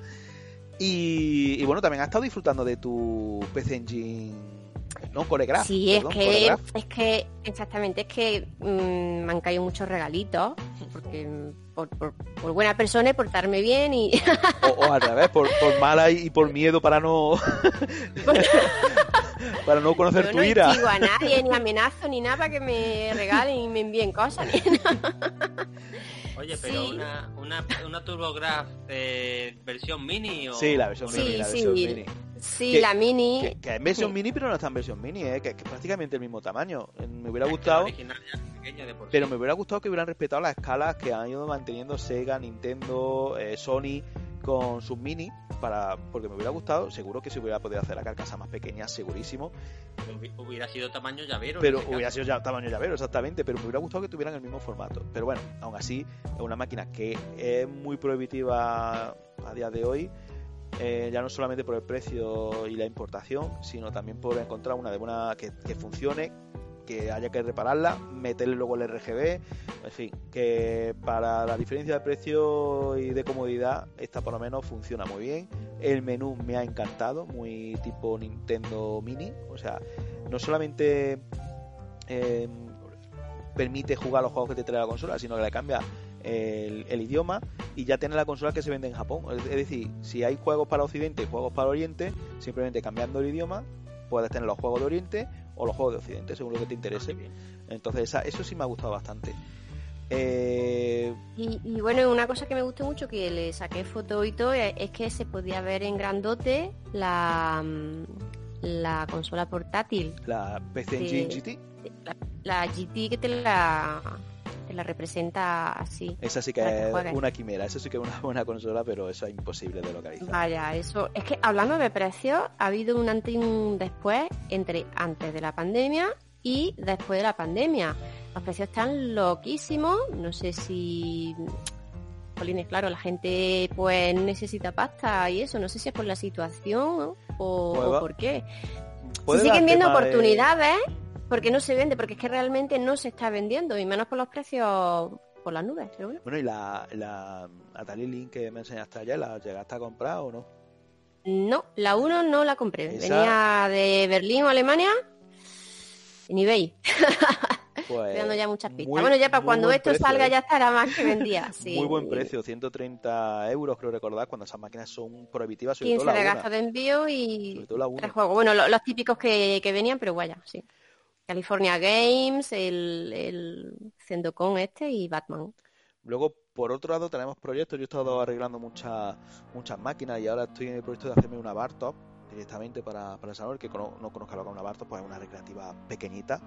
Y, y bueno, también has estado disfrutando de tu PC Engine, ¿no? Coregraph. Sí, es que, Coregraph. es que, exactamente, es que mm, me han caído muchos regalitos, porque por, por- por buena persona y portarme bien y O, o al revés, por, por mala y, por miedo para no... para no conocer yo tu no ira. instigo a nadie, ni amenazo, ni nada para que me regalen y me envíen cosas. ni nada. Oye, pero Sí. una, una, una TurboGrafx eh, versión mini o... Sí, la versión Sí, mini, la sí. versión mini. Sí, Que- la mini... Que, que es versión sí. mini, pero no está en versión mini, ¿eh? que, que es prácticamente el mismo tamaño. Me hubiera La gustado... original ya es pequeña de por sí. Pero me hubiera gustado que hubieran respetado las escalas que han ido manteniendo Sega, Nintendo, eh, Sony con sus mini, para porque me hubiera gustado, seguro que se hubiera podido hacer la carcasa más pequeña, segurísimo, Hubi- Hubiera sido tamaño llavero. pero ese hubiera caso. sido ya tamaño llavero, exactamente, pero me hubiera gustado que tuvieran el mismo formato. Pero bueno, aún así, es una máquina que es muy prohibitiva a día de hoy, eh, ya no solamente por el precio y la importación, sino también por encontrar una de buena que, funcione, que haya que repararla, meterle luego el RGB, en fin, que para la diferencia de precio y de comodidad, esta por lo menos funciona muy bien. El menú me ha encantado, muy tipo Nintendo Mini, o sea, no solamente eh, permite jugar los juegos que te trae la consola, sino que le cambia el, el idioma y ya tiene la consola que se vende en Japón. Es es decir, si hay juegos para Occidente y juegos para Oriente, simplemente cambiando el idioma puedes tener los juegos de Oriente o los juegos de Occidente, según lo que te interese. Entonces, esa- eso sí me ha gustado bastante. Eh, Y, y bueno, una cosa que me gustó mucho, que le saqué foto y todo, es, es que se podía ver en grandote la, mm, la consola portátil, la PC. Engine GT, la, la GT que te la, te la representa así. esa sí que que es una quimera, eso sí que es una buena consola, pero eso es imposible de localizar. Vaya, eso. Es que hablando de precios, ha habido un antes y un después entre antes de la pandemia y después de la pandemia. Los precios están loquísimos. No sé si. Jolines, claro, la gente pues necesita pasta y eso. No sé si es por la situación o, Pues o por qué. Si siguen viendo de- oportunidades, porque no se vende, porque es que realmente no se está vendiendo, y menos por los precios por las nubes. Pero bueno. Bueno, y la, la Atari Link que me enseñaste ayer, ¿la llegaste a comprar o no? No, la 1 no la compré. Esa- Venía de Berlín o Alemania en eBay. Pues, dando ya muchas pistas. muy- bueno, ya para cuando esto precio, salga ¿eh? ya estará más que vendida. Sí. Muy buen precio, 130 euros, creo recordar, cuando esas máquinas son prohibitivas, sobre 15 todo la de una. gastos de envío y tres juegos. Bueno, lo- los, típicos que, que venían, pero vaya, sí. California Games, el, el Zendocon este y Batman. Luego, por otro lado, tenemos proyectos. Yo he estado arreglando muchas muchas máquinas y ahora estoy en el proyecto de hacerme una Bartop directamente para, para el salón. El que cono- no conozca lo que es una Bartop, pues es una recreativa pequeñita,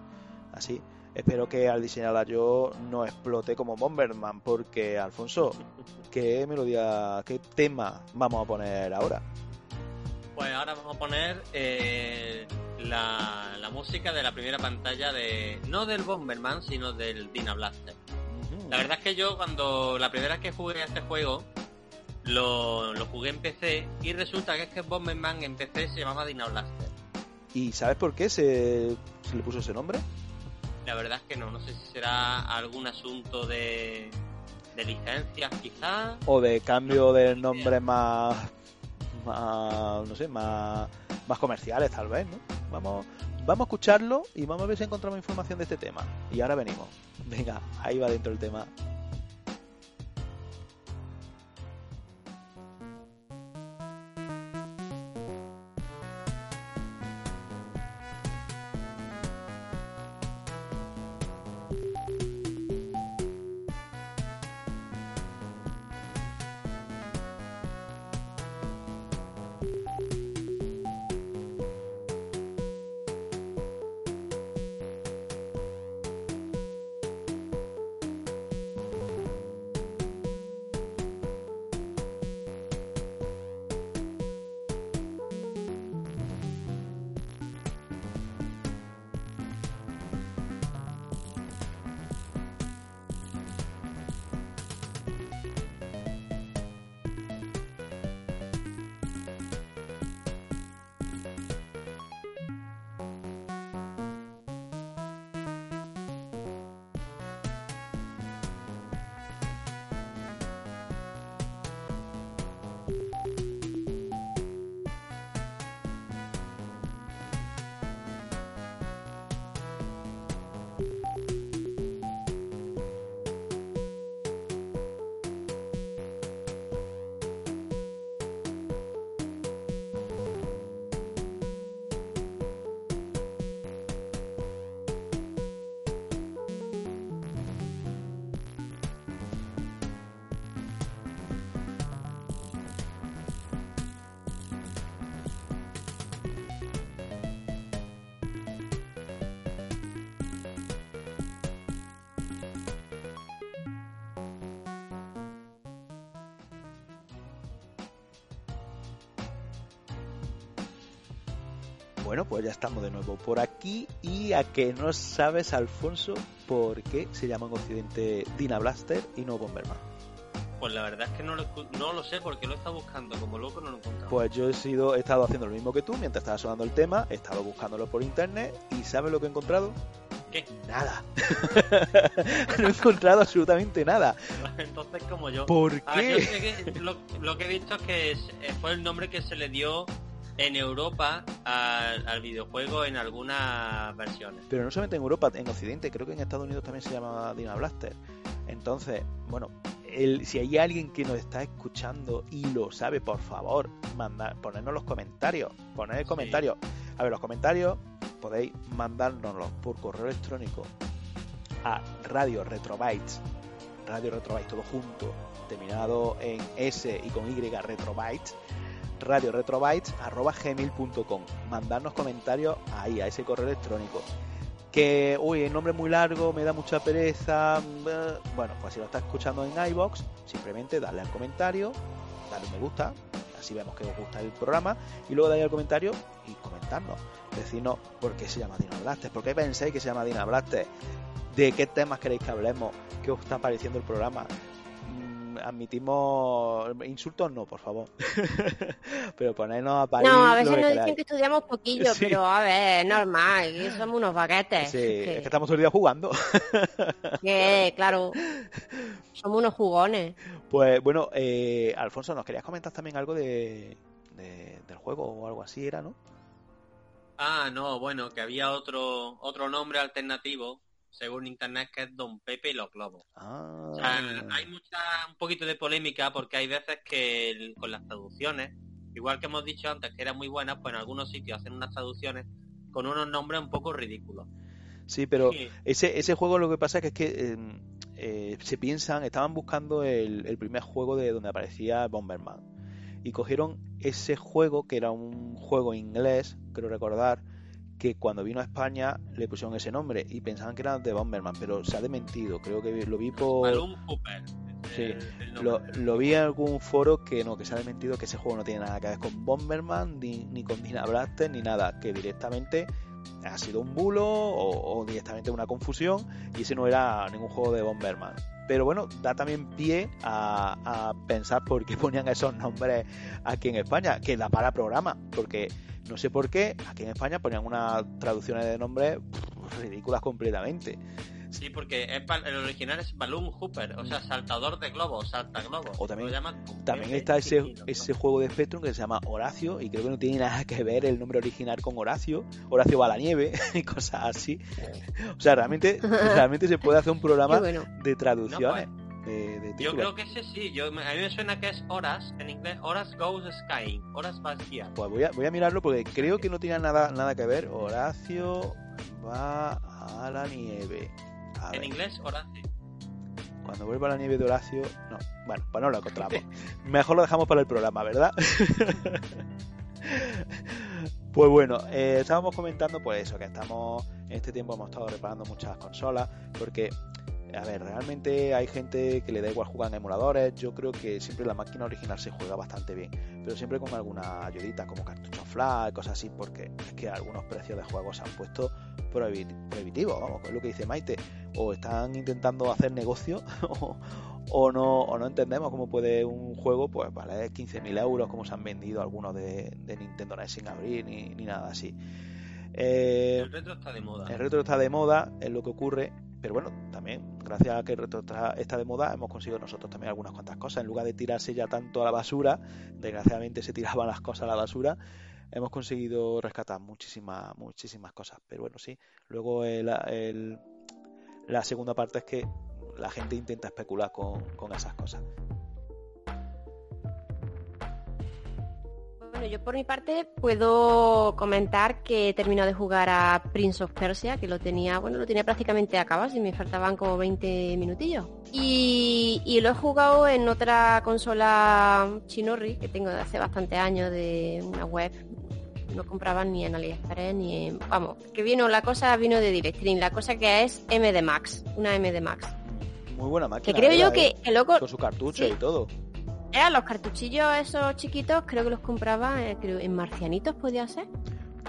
así. Espero que al diseñarla yo no explote como Bomberman, porque Alfonso, ¿qué melodía, qué tema vamos a poner ahora? Pues ahora vamos a poner eh, la, la música de la primera pantalla de. No del Bomberman, sino del Dina Blaster. La verdad es que yo cuando la primera vez que jugué a este juego lo, lo jugué en PC y resulta que es que Bomberman en PC se llamaba Dina Blaster. ¿Y sabes por qué se, se le puso ese nombre? La verdad es que no, no sé si será algún asunto de, de licencias quizás. o de cambio de nombres más, más no sé, más, más comerciales tal vez, ¿no? Vamos, vamos a escucharlo y vamos a ver si encontramos información de este tema. Y ahora venimos. Venga, ahí va dentro el tema. Bueno, pues ya estamos de nuevo por aquí y a que no sabes, Alfonso, por qué se llama en Occidente Dina Blaster y no Bomberman. Pues la verdad es que no lo, no lo sé porque lo he estado buscando como loco no lo he encontrado. Pues yo he sido, he estado haciendo lo mismo que tú mientras estaba sonando el tema, he estado buscándolo por internet y ¿sabes lo que he encontrado? ¿Qué? Nada. no he encontrado absolutamente nada. Entonces como yo. ¿Por Ah, yo qué? sé que lo, lo que he visto es que es- eh, fue el nombre que se le dio en Europa al, al videojuego en algunas versiones. Pero no solamente en Europa, en Occidente, creo que en Estados Unidos también se llama Dina Blaster. Entonces, bueno, el- si hay alguien que nos está escuchando y lo sabe, por favor, mandar, ponernos los comentarios. Poner el Sí. comentario. A ver, los comentarios podéis mandárnoslo por correo electrónico a Radio Retrobytes, Radio Retrobytes todo junto, terminado en S y con Y Retrobytes, Radio Retrobytes arroba gmail.com. Mandarnos comentarios ahí, a ese correo electrónico. Que, uy, el nombre muy largo, me da mucha pereza. mm, eh, Bueno, pues si lo estás escuchando en iBox, simplemente darle al comentario, darle un me gusta, así vemos que os gusta el programa, y luego darle al comentario y comentarnos. Decirnos por qué se llama Dina Blaster, por qué pensáis que se llama Dina Blaster, de qué temas queréis que hablemos, qué os está pareciendo el programa. Admitimos insultos, no, por favor. Pero ponernos a parir No, a veces nos queráis. dicen que estudiamos poquillo, Sí. pero a ver, es normal, que somos unos baguetes. Sí, que, es que estamos todo el día jugando. que, claro, somos unos jugones. Pues bueno, eh, Alfonso, nos querías comentar también algo de, de- del juego o algo así, ¿era, no? Ah, no, bueno, que había otro otro nombre alternativo, según internet, que es Don Pepe y los Globos. Ah, O sea, hay mucha, un poquito de polémica porque hay veces que el- con las traducciones, igual que hemos dicho antes que eran muy buenas, pues en algunos sitios hacen unas traducciones con unos nombres un poco ridículos. sí, pero Sí. ese, ese juego lo que pasa es que, eh, eh, se piensan, estaban buscando el, el primer juego de donde aparecía Bomberman. Y cogieron ese juego, que era un juego inglés, creo recordar, que cuando vino a España le pusieron ese nombre y pensaban que era de Bomberman, pero se ha desmentido. Creo que lo vi por... Balloon. Sí, Lo, lo vi en algún foro que no, que se ha desmentido que ese juego no tiene nada que ver con Bomberman, ni, ni con Dina Blaster, ni nada, que directamente ha sido un bulo o, o directamente una confusión y ese no era ningún juego de Bomberman. Pero bueno, da también pie a, a pensar por qué ponían esos nombres aquí en España, que da para programa, porque no sé por qué aquí en España ponían unas traducciones de nombres ridículas completamente. Sí, porque es el original es Balloon Hooper, o sea, saltador de globos, salta globos. O también- Lo llaman Don También Pepe está ese, ese juego de Spectrum que se llama Horacio y creo que no tiene nada que ver el nombre original con Horacio. Horacio va a la nieve y cosas así. O sea, realmente, realmente se puede hacer un programa bueno. de traducciones. de, de Yo creo que ese sí, yo, a mí me suena que es Horas, en inglés, Horas Goes Skying, Horas va esquiar. Pues voy a, voy a mirarlo porque creo que no tiene nada, nada que ver. Horacio va a la nieve. A En ver, inglés, Horas sí. cuando vuelva la nieve de Horacio. No, bueno, pues no lo encontramos. Mejor lo dejamos para el programa, ¿verdad? pues bueno, eh, estábamos comentando pues eso, que estamos en este tiempo hemos estado reparando muchas consolas, porque a ver, realmente hay gente que le da igual jugar en emuladores, yo creo que siempre la máquina original se juega bastante bien, pero siempre con alguna ayudita como cartucho flash, cosas así, porque es que algunos precios de juegos se han puesto prohibi- prohibitivos, vamos, es lo que dice Maite, o están intentando hacer negocio o, o no o no entendemos cómo puede un juego pues valer 15.000 euros como se han vendido algunos de, de Nintendo NES sin abrir ni, ni nada así. Eh, El retro está de moda. el retro está de moda es lo que ocurre pero bueno también gracias a que el retro está, está de moda hemos conseguido nosotros también algunas cuantas cosas. En lugar de tirarse ya tanto a la basura desgraciadamente se tiraban las cosas a la basura hemos conseguido rescatar muchísimas muchísimas cosas. Pero bueno sí luego el, el- la segunda parte es que la gente intenta especular con, con esas cosas. Bueno, yo por mi parte puedo comentar que he terminado de jugar a Prince of Persia, que lo tenía, bueno, lo tenía prácticamente acabado, y me faltaban como 20 minutillos. Y, lo he jugado en otra consola chinorri que tengo de hace bastante años de una web. No compraban ni en AliExpress ni en... Vamos, que vino, la cosa vino de Directrin, la cosa que es MD Max, una MD Max. Muy buena máquina. Que creo yo era, que, ¿eh? que loco, Con su cartucho Sí. y todo. eran los cartuchillos esos chiquitos, creo que los compraba eh, creo, en marcianitos, podía ser.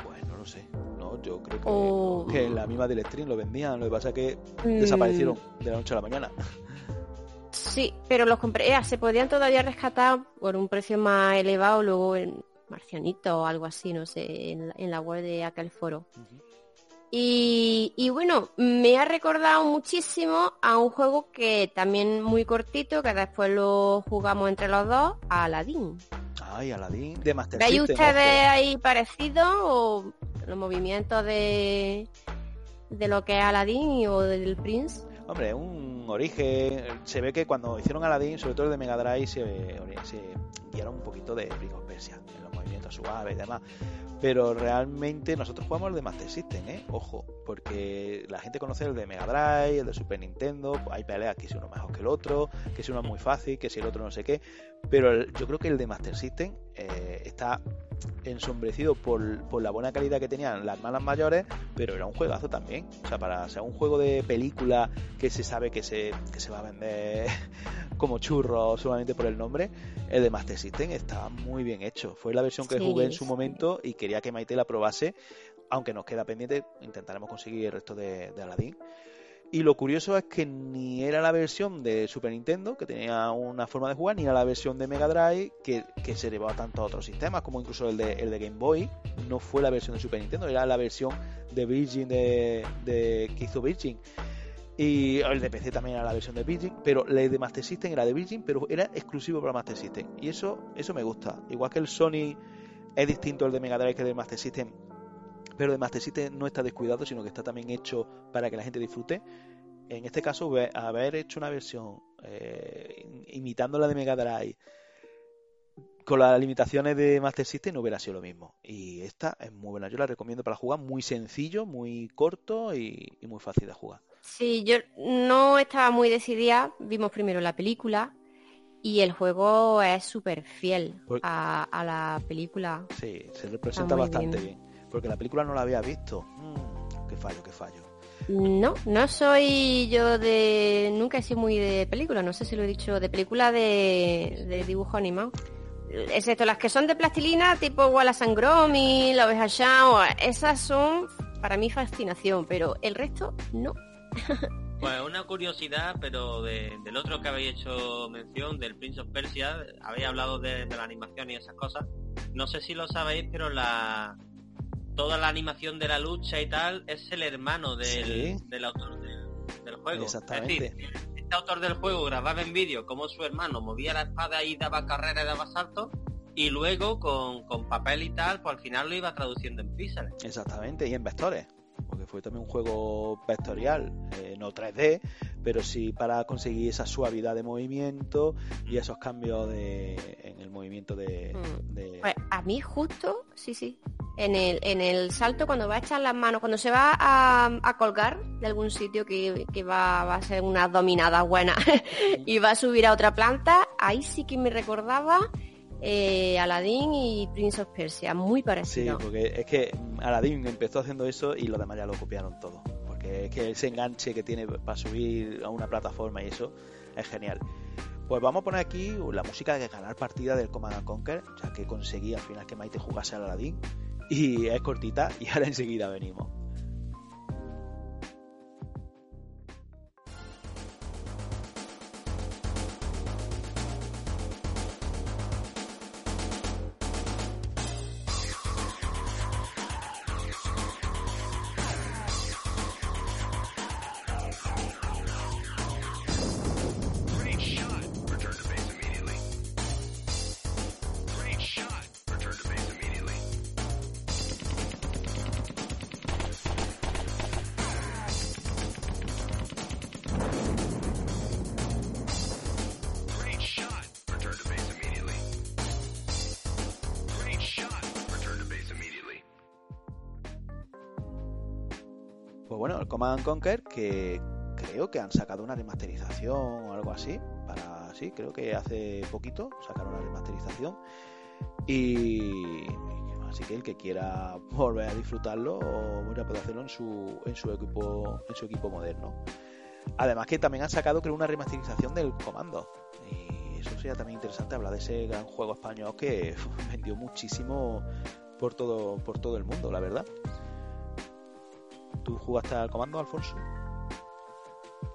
Pues no lo sé. No, yo creo que, en la misma stream lo vendían. Lo que pasa es que Mm, desaparecieron de la noche a la mañana. Sí, pero los compré, eh, se podían todavía rescatar por un precio más elevado luego en marcianito o algo así, no sé, en la, en la web de aquel foro. Y, y bueno, me ha recordado muchísimo a un juego que también muy cortito, que después lo jugamos entre los dos, a Aladdin. Ay, Aladdin de Master ¿Veis ustedes ojo. ahí parecidos o los movimientos de, de lo que es Aladdin o del Prince? Hombre, un origen. Se ve que cuando hicieron Aladdin, sobre todo el de Mega Drive, se, se guiaron un poquito de Prince of Persia, movimientos suaves y demás. Pero realmente nosotros jugamos el de Master System, ¿eh? Ojo, porque la gente conoce el de Mega Drive, el de Super Nintendo, hay peleas que si uno mejor que el otro, que si uno es muy fácil, que si el otro no sé qué. Pero yo creo que el de Master System eh, está ensombrecido por, por la buena calidad que tenían las malas mayores, pero era un juegazo también. O sea, para ser un juego de película que se sabe que se, que se va a vender como churro solamente por el nombre, el de Master System está muy bien hecho. Fue la versión que Sí, jugué en su sí. momento y quería que Maite la probase, aunque nos queda pendiente, intentaremos conseguir el resto de, de Aladdin. Y lo curioso es que ni era la versión de Super Nintendo, que tenía una forma de jugar, ni era la versión de Mega Drive, que, que se llevaba tanto a otros sistemas, como incluso el de, el de Game Boy. No fue la versión de Super Nintendo, era la versión de Virgin de, de que hizo Virgin. Y el de PC también era la versión de Virgin, pero la de Master System era de Virgin, pero era exclusivo para Master System. Y eso, eso me gusta. Igual que el Sony es distinto al de Mega Drive que el de Master System, pero el de Master System no está descuidado, sino que está también hecho para que la gente disfrute. En este caso, haber hecho una versión eh, imitando la de Mega Drive con las limitaciones de Master System no hubiera sido lo mismo. Y esta es muy buena. Yo la recomiendo para jugar, muy sencillo, muy corto y, y muy fácil de jugar. Sí, yo no estaba muy decidida. Vimos primero la película y el juego es súper fiel Por- a, a la película. Sí, se representa bastante bien. bien. Porque la película no la había visto. Mm, qué fallo, qué fallo. No, no soy yo de... Nunca he sido muy de película, no sé si lo he dicho, de película de, de dibujo animado. Excepto las que son de plastilina, tipo Wallace and Gromit, La Oveja Shaw, esas son para mí fascinación, pero el resto no. Pues una curiosidad, pero de- del otro que habéis hecho mención, del Prince of Persia, habéis hablado de, de la animación y esas cosas. No sé si lo sabéis, pero la toda la animación de la lucha y tal es el hermano del, Sí. del autor del, del juego. Exactamente. Es decir, este autor del juego grababa en vídeo cómo su hermano movía la espada y daba carrera y daba saltos, y luego con, con papel y tal, pues al final lo iba traduciendo en píxeles. Exactamente, y en vectores. Porque fue también un juego vectorial, eh, no 3D, pero sí para conseguir esa suavidad de movimiento y esos cambios de, en el movimiento de... Mm. de- Pues a mí justo, sí, sí. En el, en el salto, cuando va a echar las manos, cuando se va a, a colgar de algún sitio que, que va, va a ser una dominada buena y va a subir a otra planta, ahí sí que me recordaba eh, Aladdin y Prince of Persia, muy Sí, parecido. porque es que Aladdin empezó haciendo eso y los demás ya lo copiaron todo. Porque es que ese enganche que tiene para subir a una plataforma y eso es genial. Pues vamos a poner aquí la música de ganar partida del Command and Conquer, ya que conseguí al final que Maite jugase al Aladdin. Y es cortita y ahora enseguida venimos. Conquer que creo que han sacado una remasterización o algo así. Para sí, creo que hace poquito sacaron una remasterización. Y así que el que quiera volver a disfrutarlo ya puede hacerlo en su, en su equipo, en su equipo moderno. Además que también han sacado creo una remasterización del comando. Y eso sería también interesante hablar de ese gran juego español que vendió muchísimo por todo, por todo el mundo, la verdad. ¿Tú jugaste al comando, Alfonso?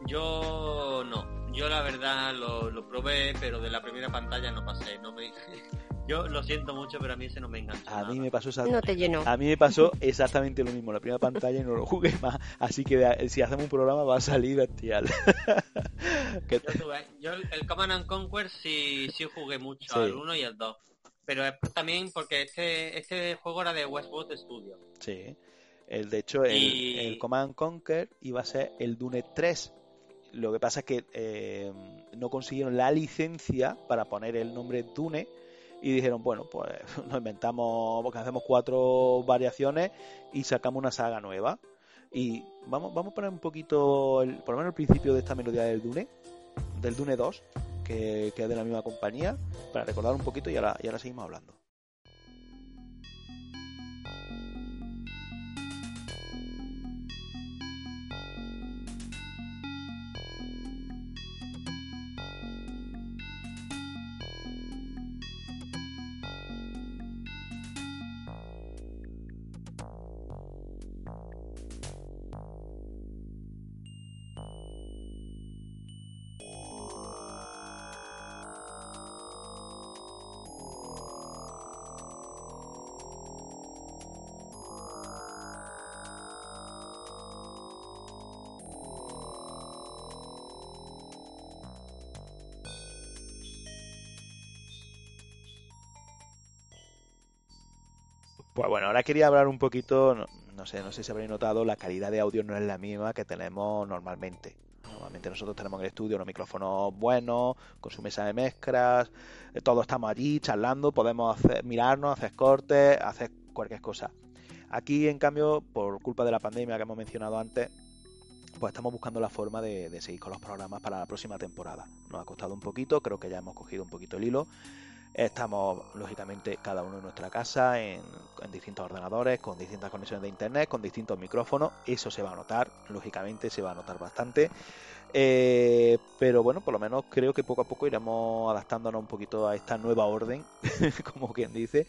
Yo no, yo la verdad lo, lo probé, pero de la primera pantalla no pasé, no me Yo lo siento mucho, pero a mí ese no me engancha. A mí me pasó esa- No te llenó. a mí me pasó exactamente lo mismo, la primera pantalla y no lo jugué más, así que si hacemos un programa va a salir bestial. Yo, tuve- yo el, el Command and Conquer sí, sí jugué mucho, Sí. al 1 y al 2. Pero es también porque este, este juego era de Westwood Studio. sí, el, de hecho el, Command Conquer iba a ser el Dune 3 Lo que pasa es que eh, no consiguieron la licencia para poner el nombre Dune y dijeron, bueno, pues nos inventamos, porque hacemos cuatro variaciones y sacamos una saga nueva. Y vamos, vamos a poner un poquito, el- por lo menos el principio de esta melodía del Dune, del Dune 2, que, que es de la misma compañía, para recordar un poquito y ahora, y ahora seguimos hablando. Bueno, ahora quería hablar un poquito, no, sé, no sé si habréis notado, la calidad de audio no es la misma que tenemos normalmente. Normalmente nosotros tenemos en el estudio unos micrófonos buenos, con su mesa de mezclas, eh, todos estamos allí charlando, podemos mirarnos, hacer cortes, hacer cualquier cosa. Aquí, en cambio, por culpa de la pandemia que hemos mencionado antes, pues estamos buscando la forma de, de seguir con los programas para la próxima temporada. Nos ha costado un poquito, creo que ya hemos cogido un poquito el hilo. Estamos, lógicamente, cada uno en nuestra casa, en, distintos ordenadores, con distintas conexiones de internet, con distintos micrófonos. Eso se va a notar, lógicamente, se va a notar bastante. Eh, pero bueno, por lo menos creo que poco a poco iremos adaptándonos un poquito a esta nueva orden, como quien dice,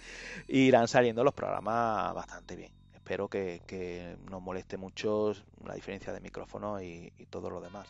y irán saliendo los programas bastante bien. Espero que, que no moleste mucho la diferencia de micrófonos y, y todo lo demás.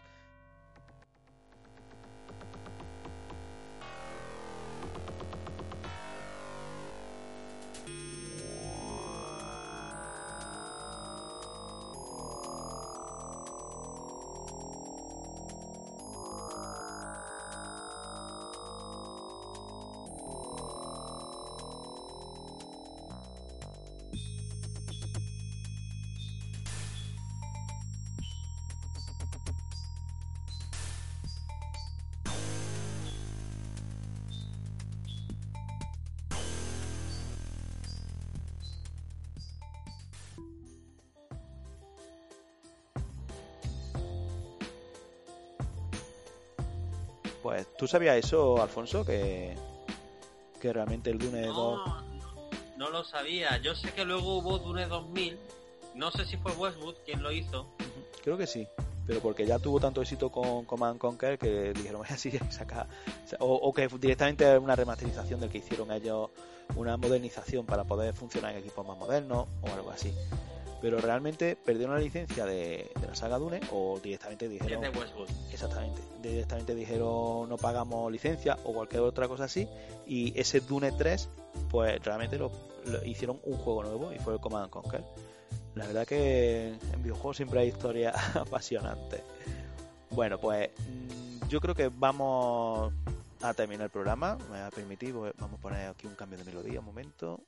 Sabías eso, Alfonso? Que, que realmente el Dune 2... No, no lo sabía. Yo sé que luego hubo Dune 2000. No sé si fue Westwood quien lo hizo. Creo que sí, pero porque ya tuvo tanto éxito con Command Conquer que dijeron, así saca o, o que directamente una remasterización del que hicieron ellos, una modernización para poder funcionar en equipos más modernos o algo así. Pero realmente perdieron la licencia de, de la saga Dune o directamente dijeron, de Westwood. exactamente, directamente dijeron no pagamos licencia o cualquier otra cosa así y ese Dune 3 pues realmente lo, lo hicieron un juego nuevo y fue el Command Conquer. La verdad que en videojuegos siempre hay historias apasionantes. Bueno, pues mm, yo creo que vamos a terminar el programa. Me va a permitir, vamos a poner aquí un cambio de melodía un momento.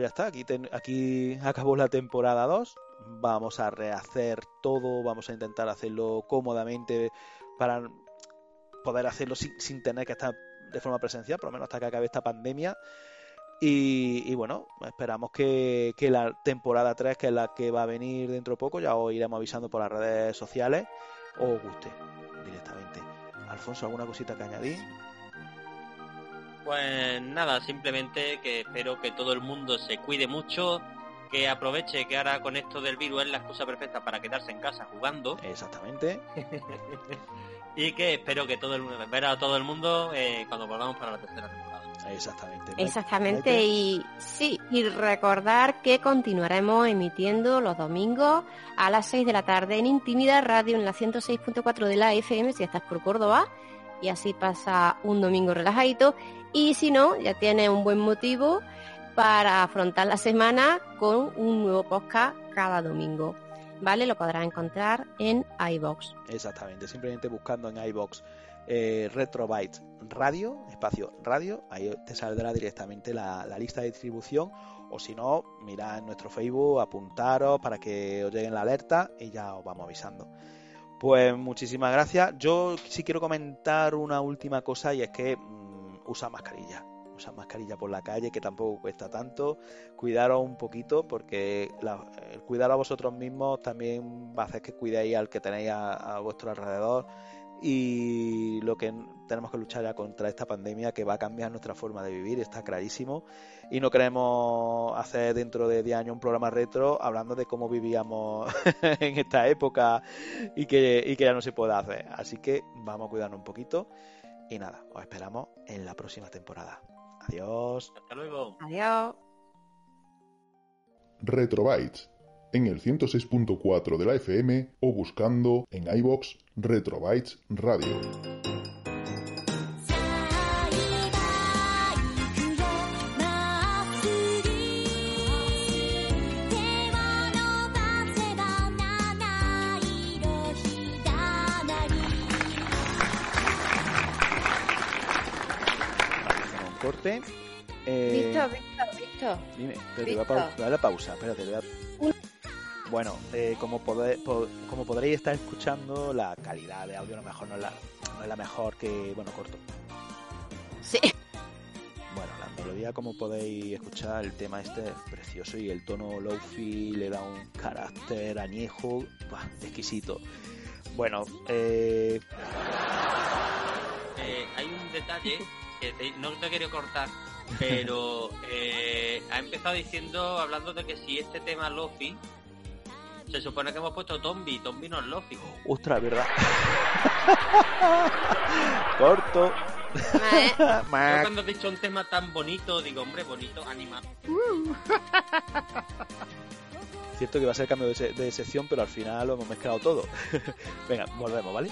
Pues ya está, aquí, aquí acabó la temporada 2. Vamos a rehacer todo, vamos a intentar hacerlo cómodamente para poder hacerlo sin, sin tener que estar de forma presencial, por lo menos hasta que acabe esta pandemia. Y, y bueno, esperamos que, que la temporada 3, que es la que va a venir dentro de poco, ya os iremos avisando por las redes sociales, os guste directamente. Alfonso, ¿alguna cosita que añadir? Pues nada, simplemente que espero que todo el mundo se cuide mucho, que aproveche que ahora con esto del virus es la excusa perfecta para quedarse en casa jugando Exactamente. y que espero que todo el mundo, ver a todo el mundo eh, cuando volvamos para la tercera temporada. Exactamente. Exactamente, Maite. y sí, y recordar que continuaremos emitiendo los domingos a las 6 de la tarde en Intimidad Radio en la 106.4 de la FM si estás por Córdoba y así pasa un domingo relajadito. Y si no, ya tiene un buen motivo para afrontar la semana con un nuevo podcast cada domingo. ¿Vale? Lo podrás encontrar en iBox. Exactamente, simplemente buscando en iBox eh, Radio, espacio radio, ahí te saldrá directamente la, la lista de distribución. O si no, mirad en nuestro Facebook, apuntaros para que os lleguen la alerta y ya os vamos avisando. Pues muchísimas gracias. Yo sí quiero comentar una última cosa y es que mm, usa mascarilla. Usa mascarilla por la calle, que tampoco cuesta tanto. Cuidaros un poquito porque el cuidar a vosotros mismos también va a hacer que cuidéis al que tenéis a vuestro alrededor. Y lo que tenemos que luchar ya contra esta pandemia que va a cambiar nuestra forma de vivir, está clarísimo. Y no queremos hacer dentro de 10 años un programa retro hablando de cómo vivíamos en esta época y que, y que ya no se puede hacer. Así que vamos a cuidarnos un poquito. Y nada, os esperamos en la próxima temporada. Adiós. Hasta luego. Adiós. Retrobytes en el 106.4 de la FM o buscando en iBox Retrobytes Radio. corte. Eh... Visto, visto, visto. Dime, pero te voy a, pa la pausa, espérate, voy a... Bueno, eh, como, pode- po- como podréis estar escuchando, la calidad de audio a lo mejor no es la, no es la mejor que, bueno, corto. Sí. Bueno, la melodía, como podéis escuchar, el tema este es precioso y el tono low-fi le da un carácter añejo, exquisito. Bueno, eh, Eh, hay un detalle que te- no te quiero cortar, pero eh, ha empezado diciendo, hablando de que si este tema es Lofi, se supone que hemos puesto Tombi, Tombi no es Lofi. ostras, ¿verdad? Corto. Yo cuando he dicho un tema tan bonito, digo, hombre, bonito, animado. Cierto que va a ser cambio de, se- de sección, pero al final lo hemos mezclado todo. Venga, volvemos, ¿vale?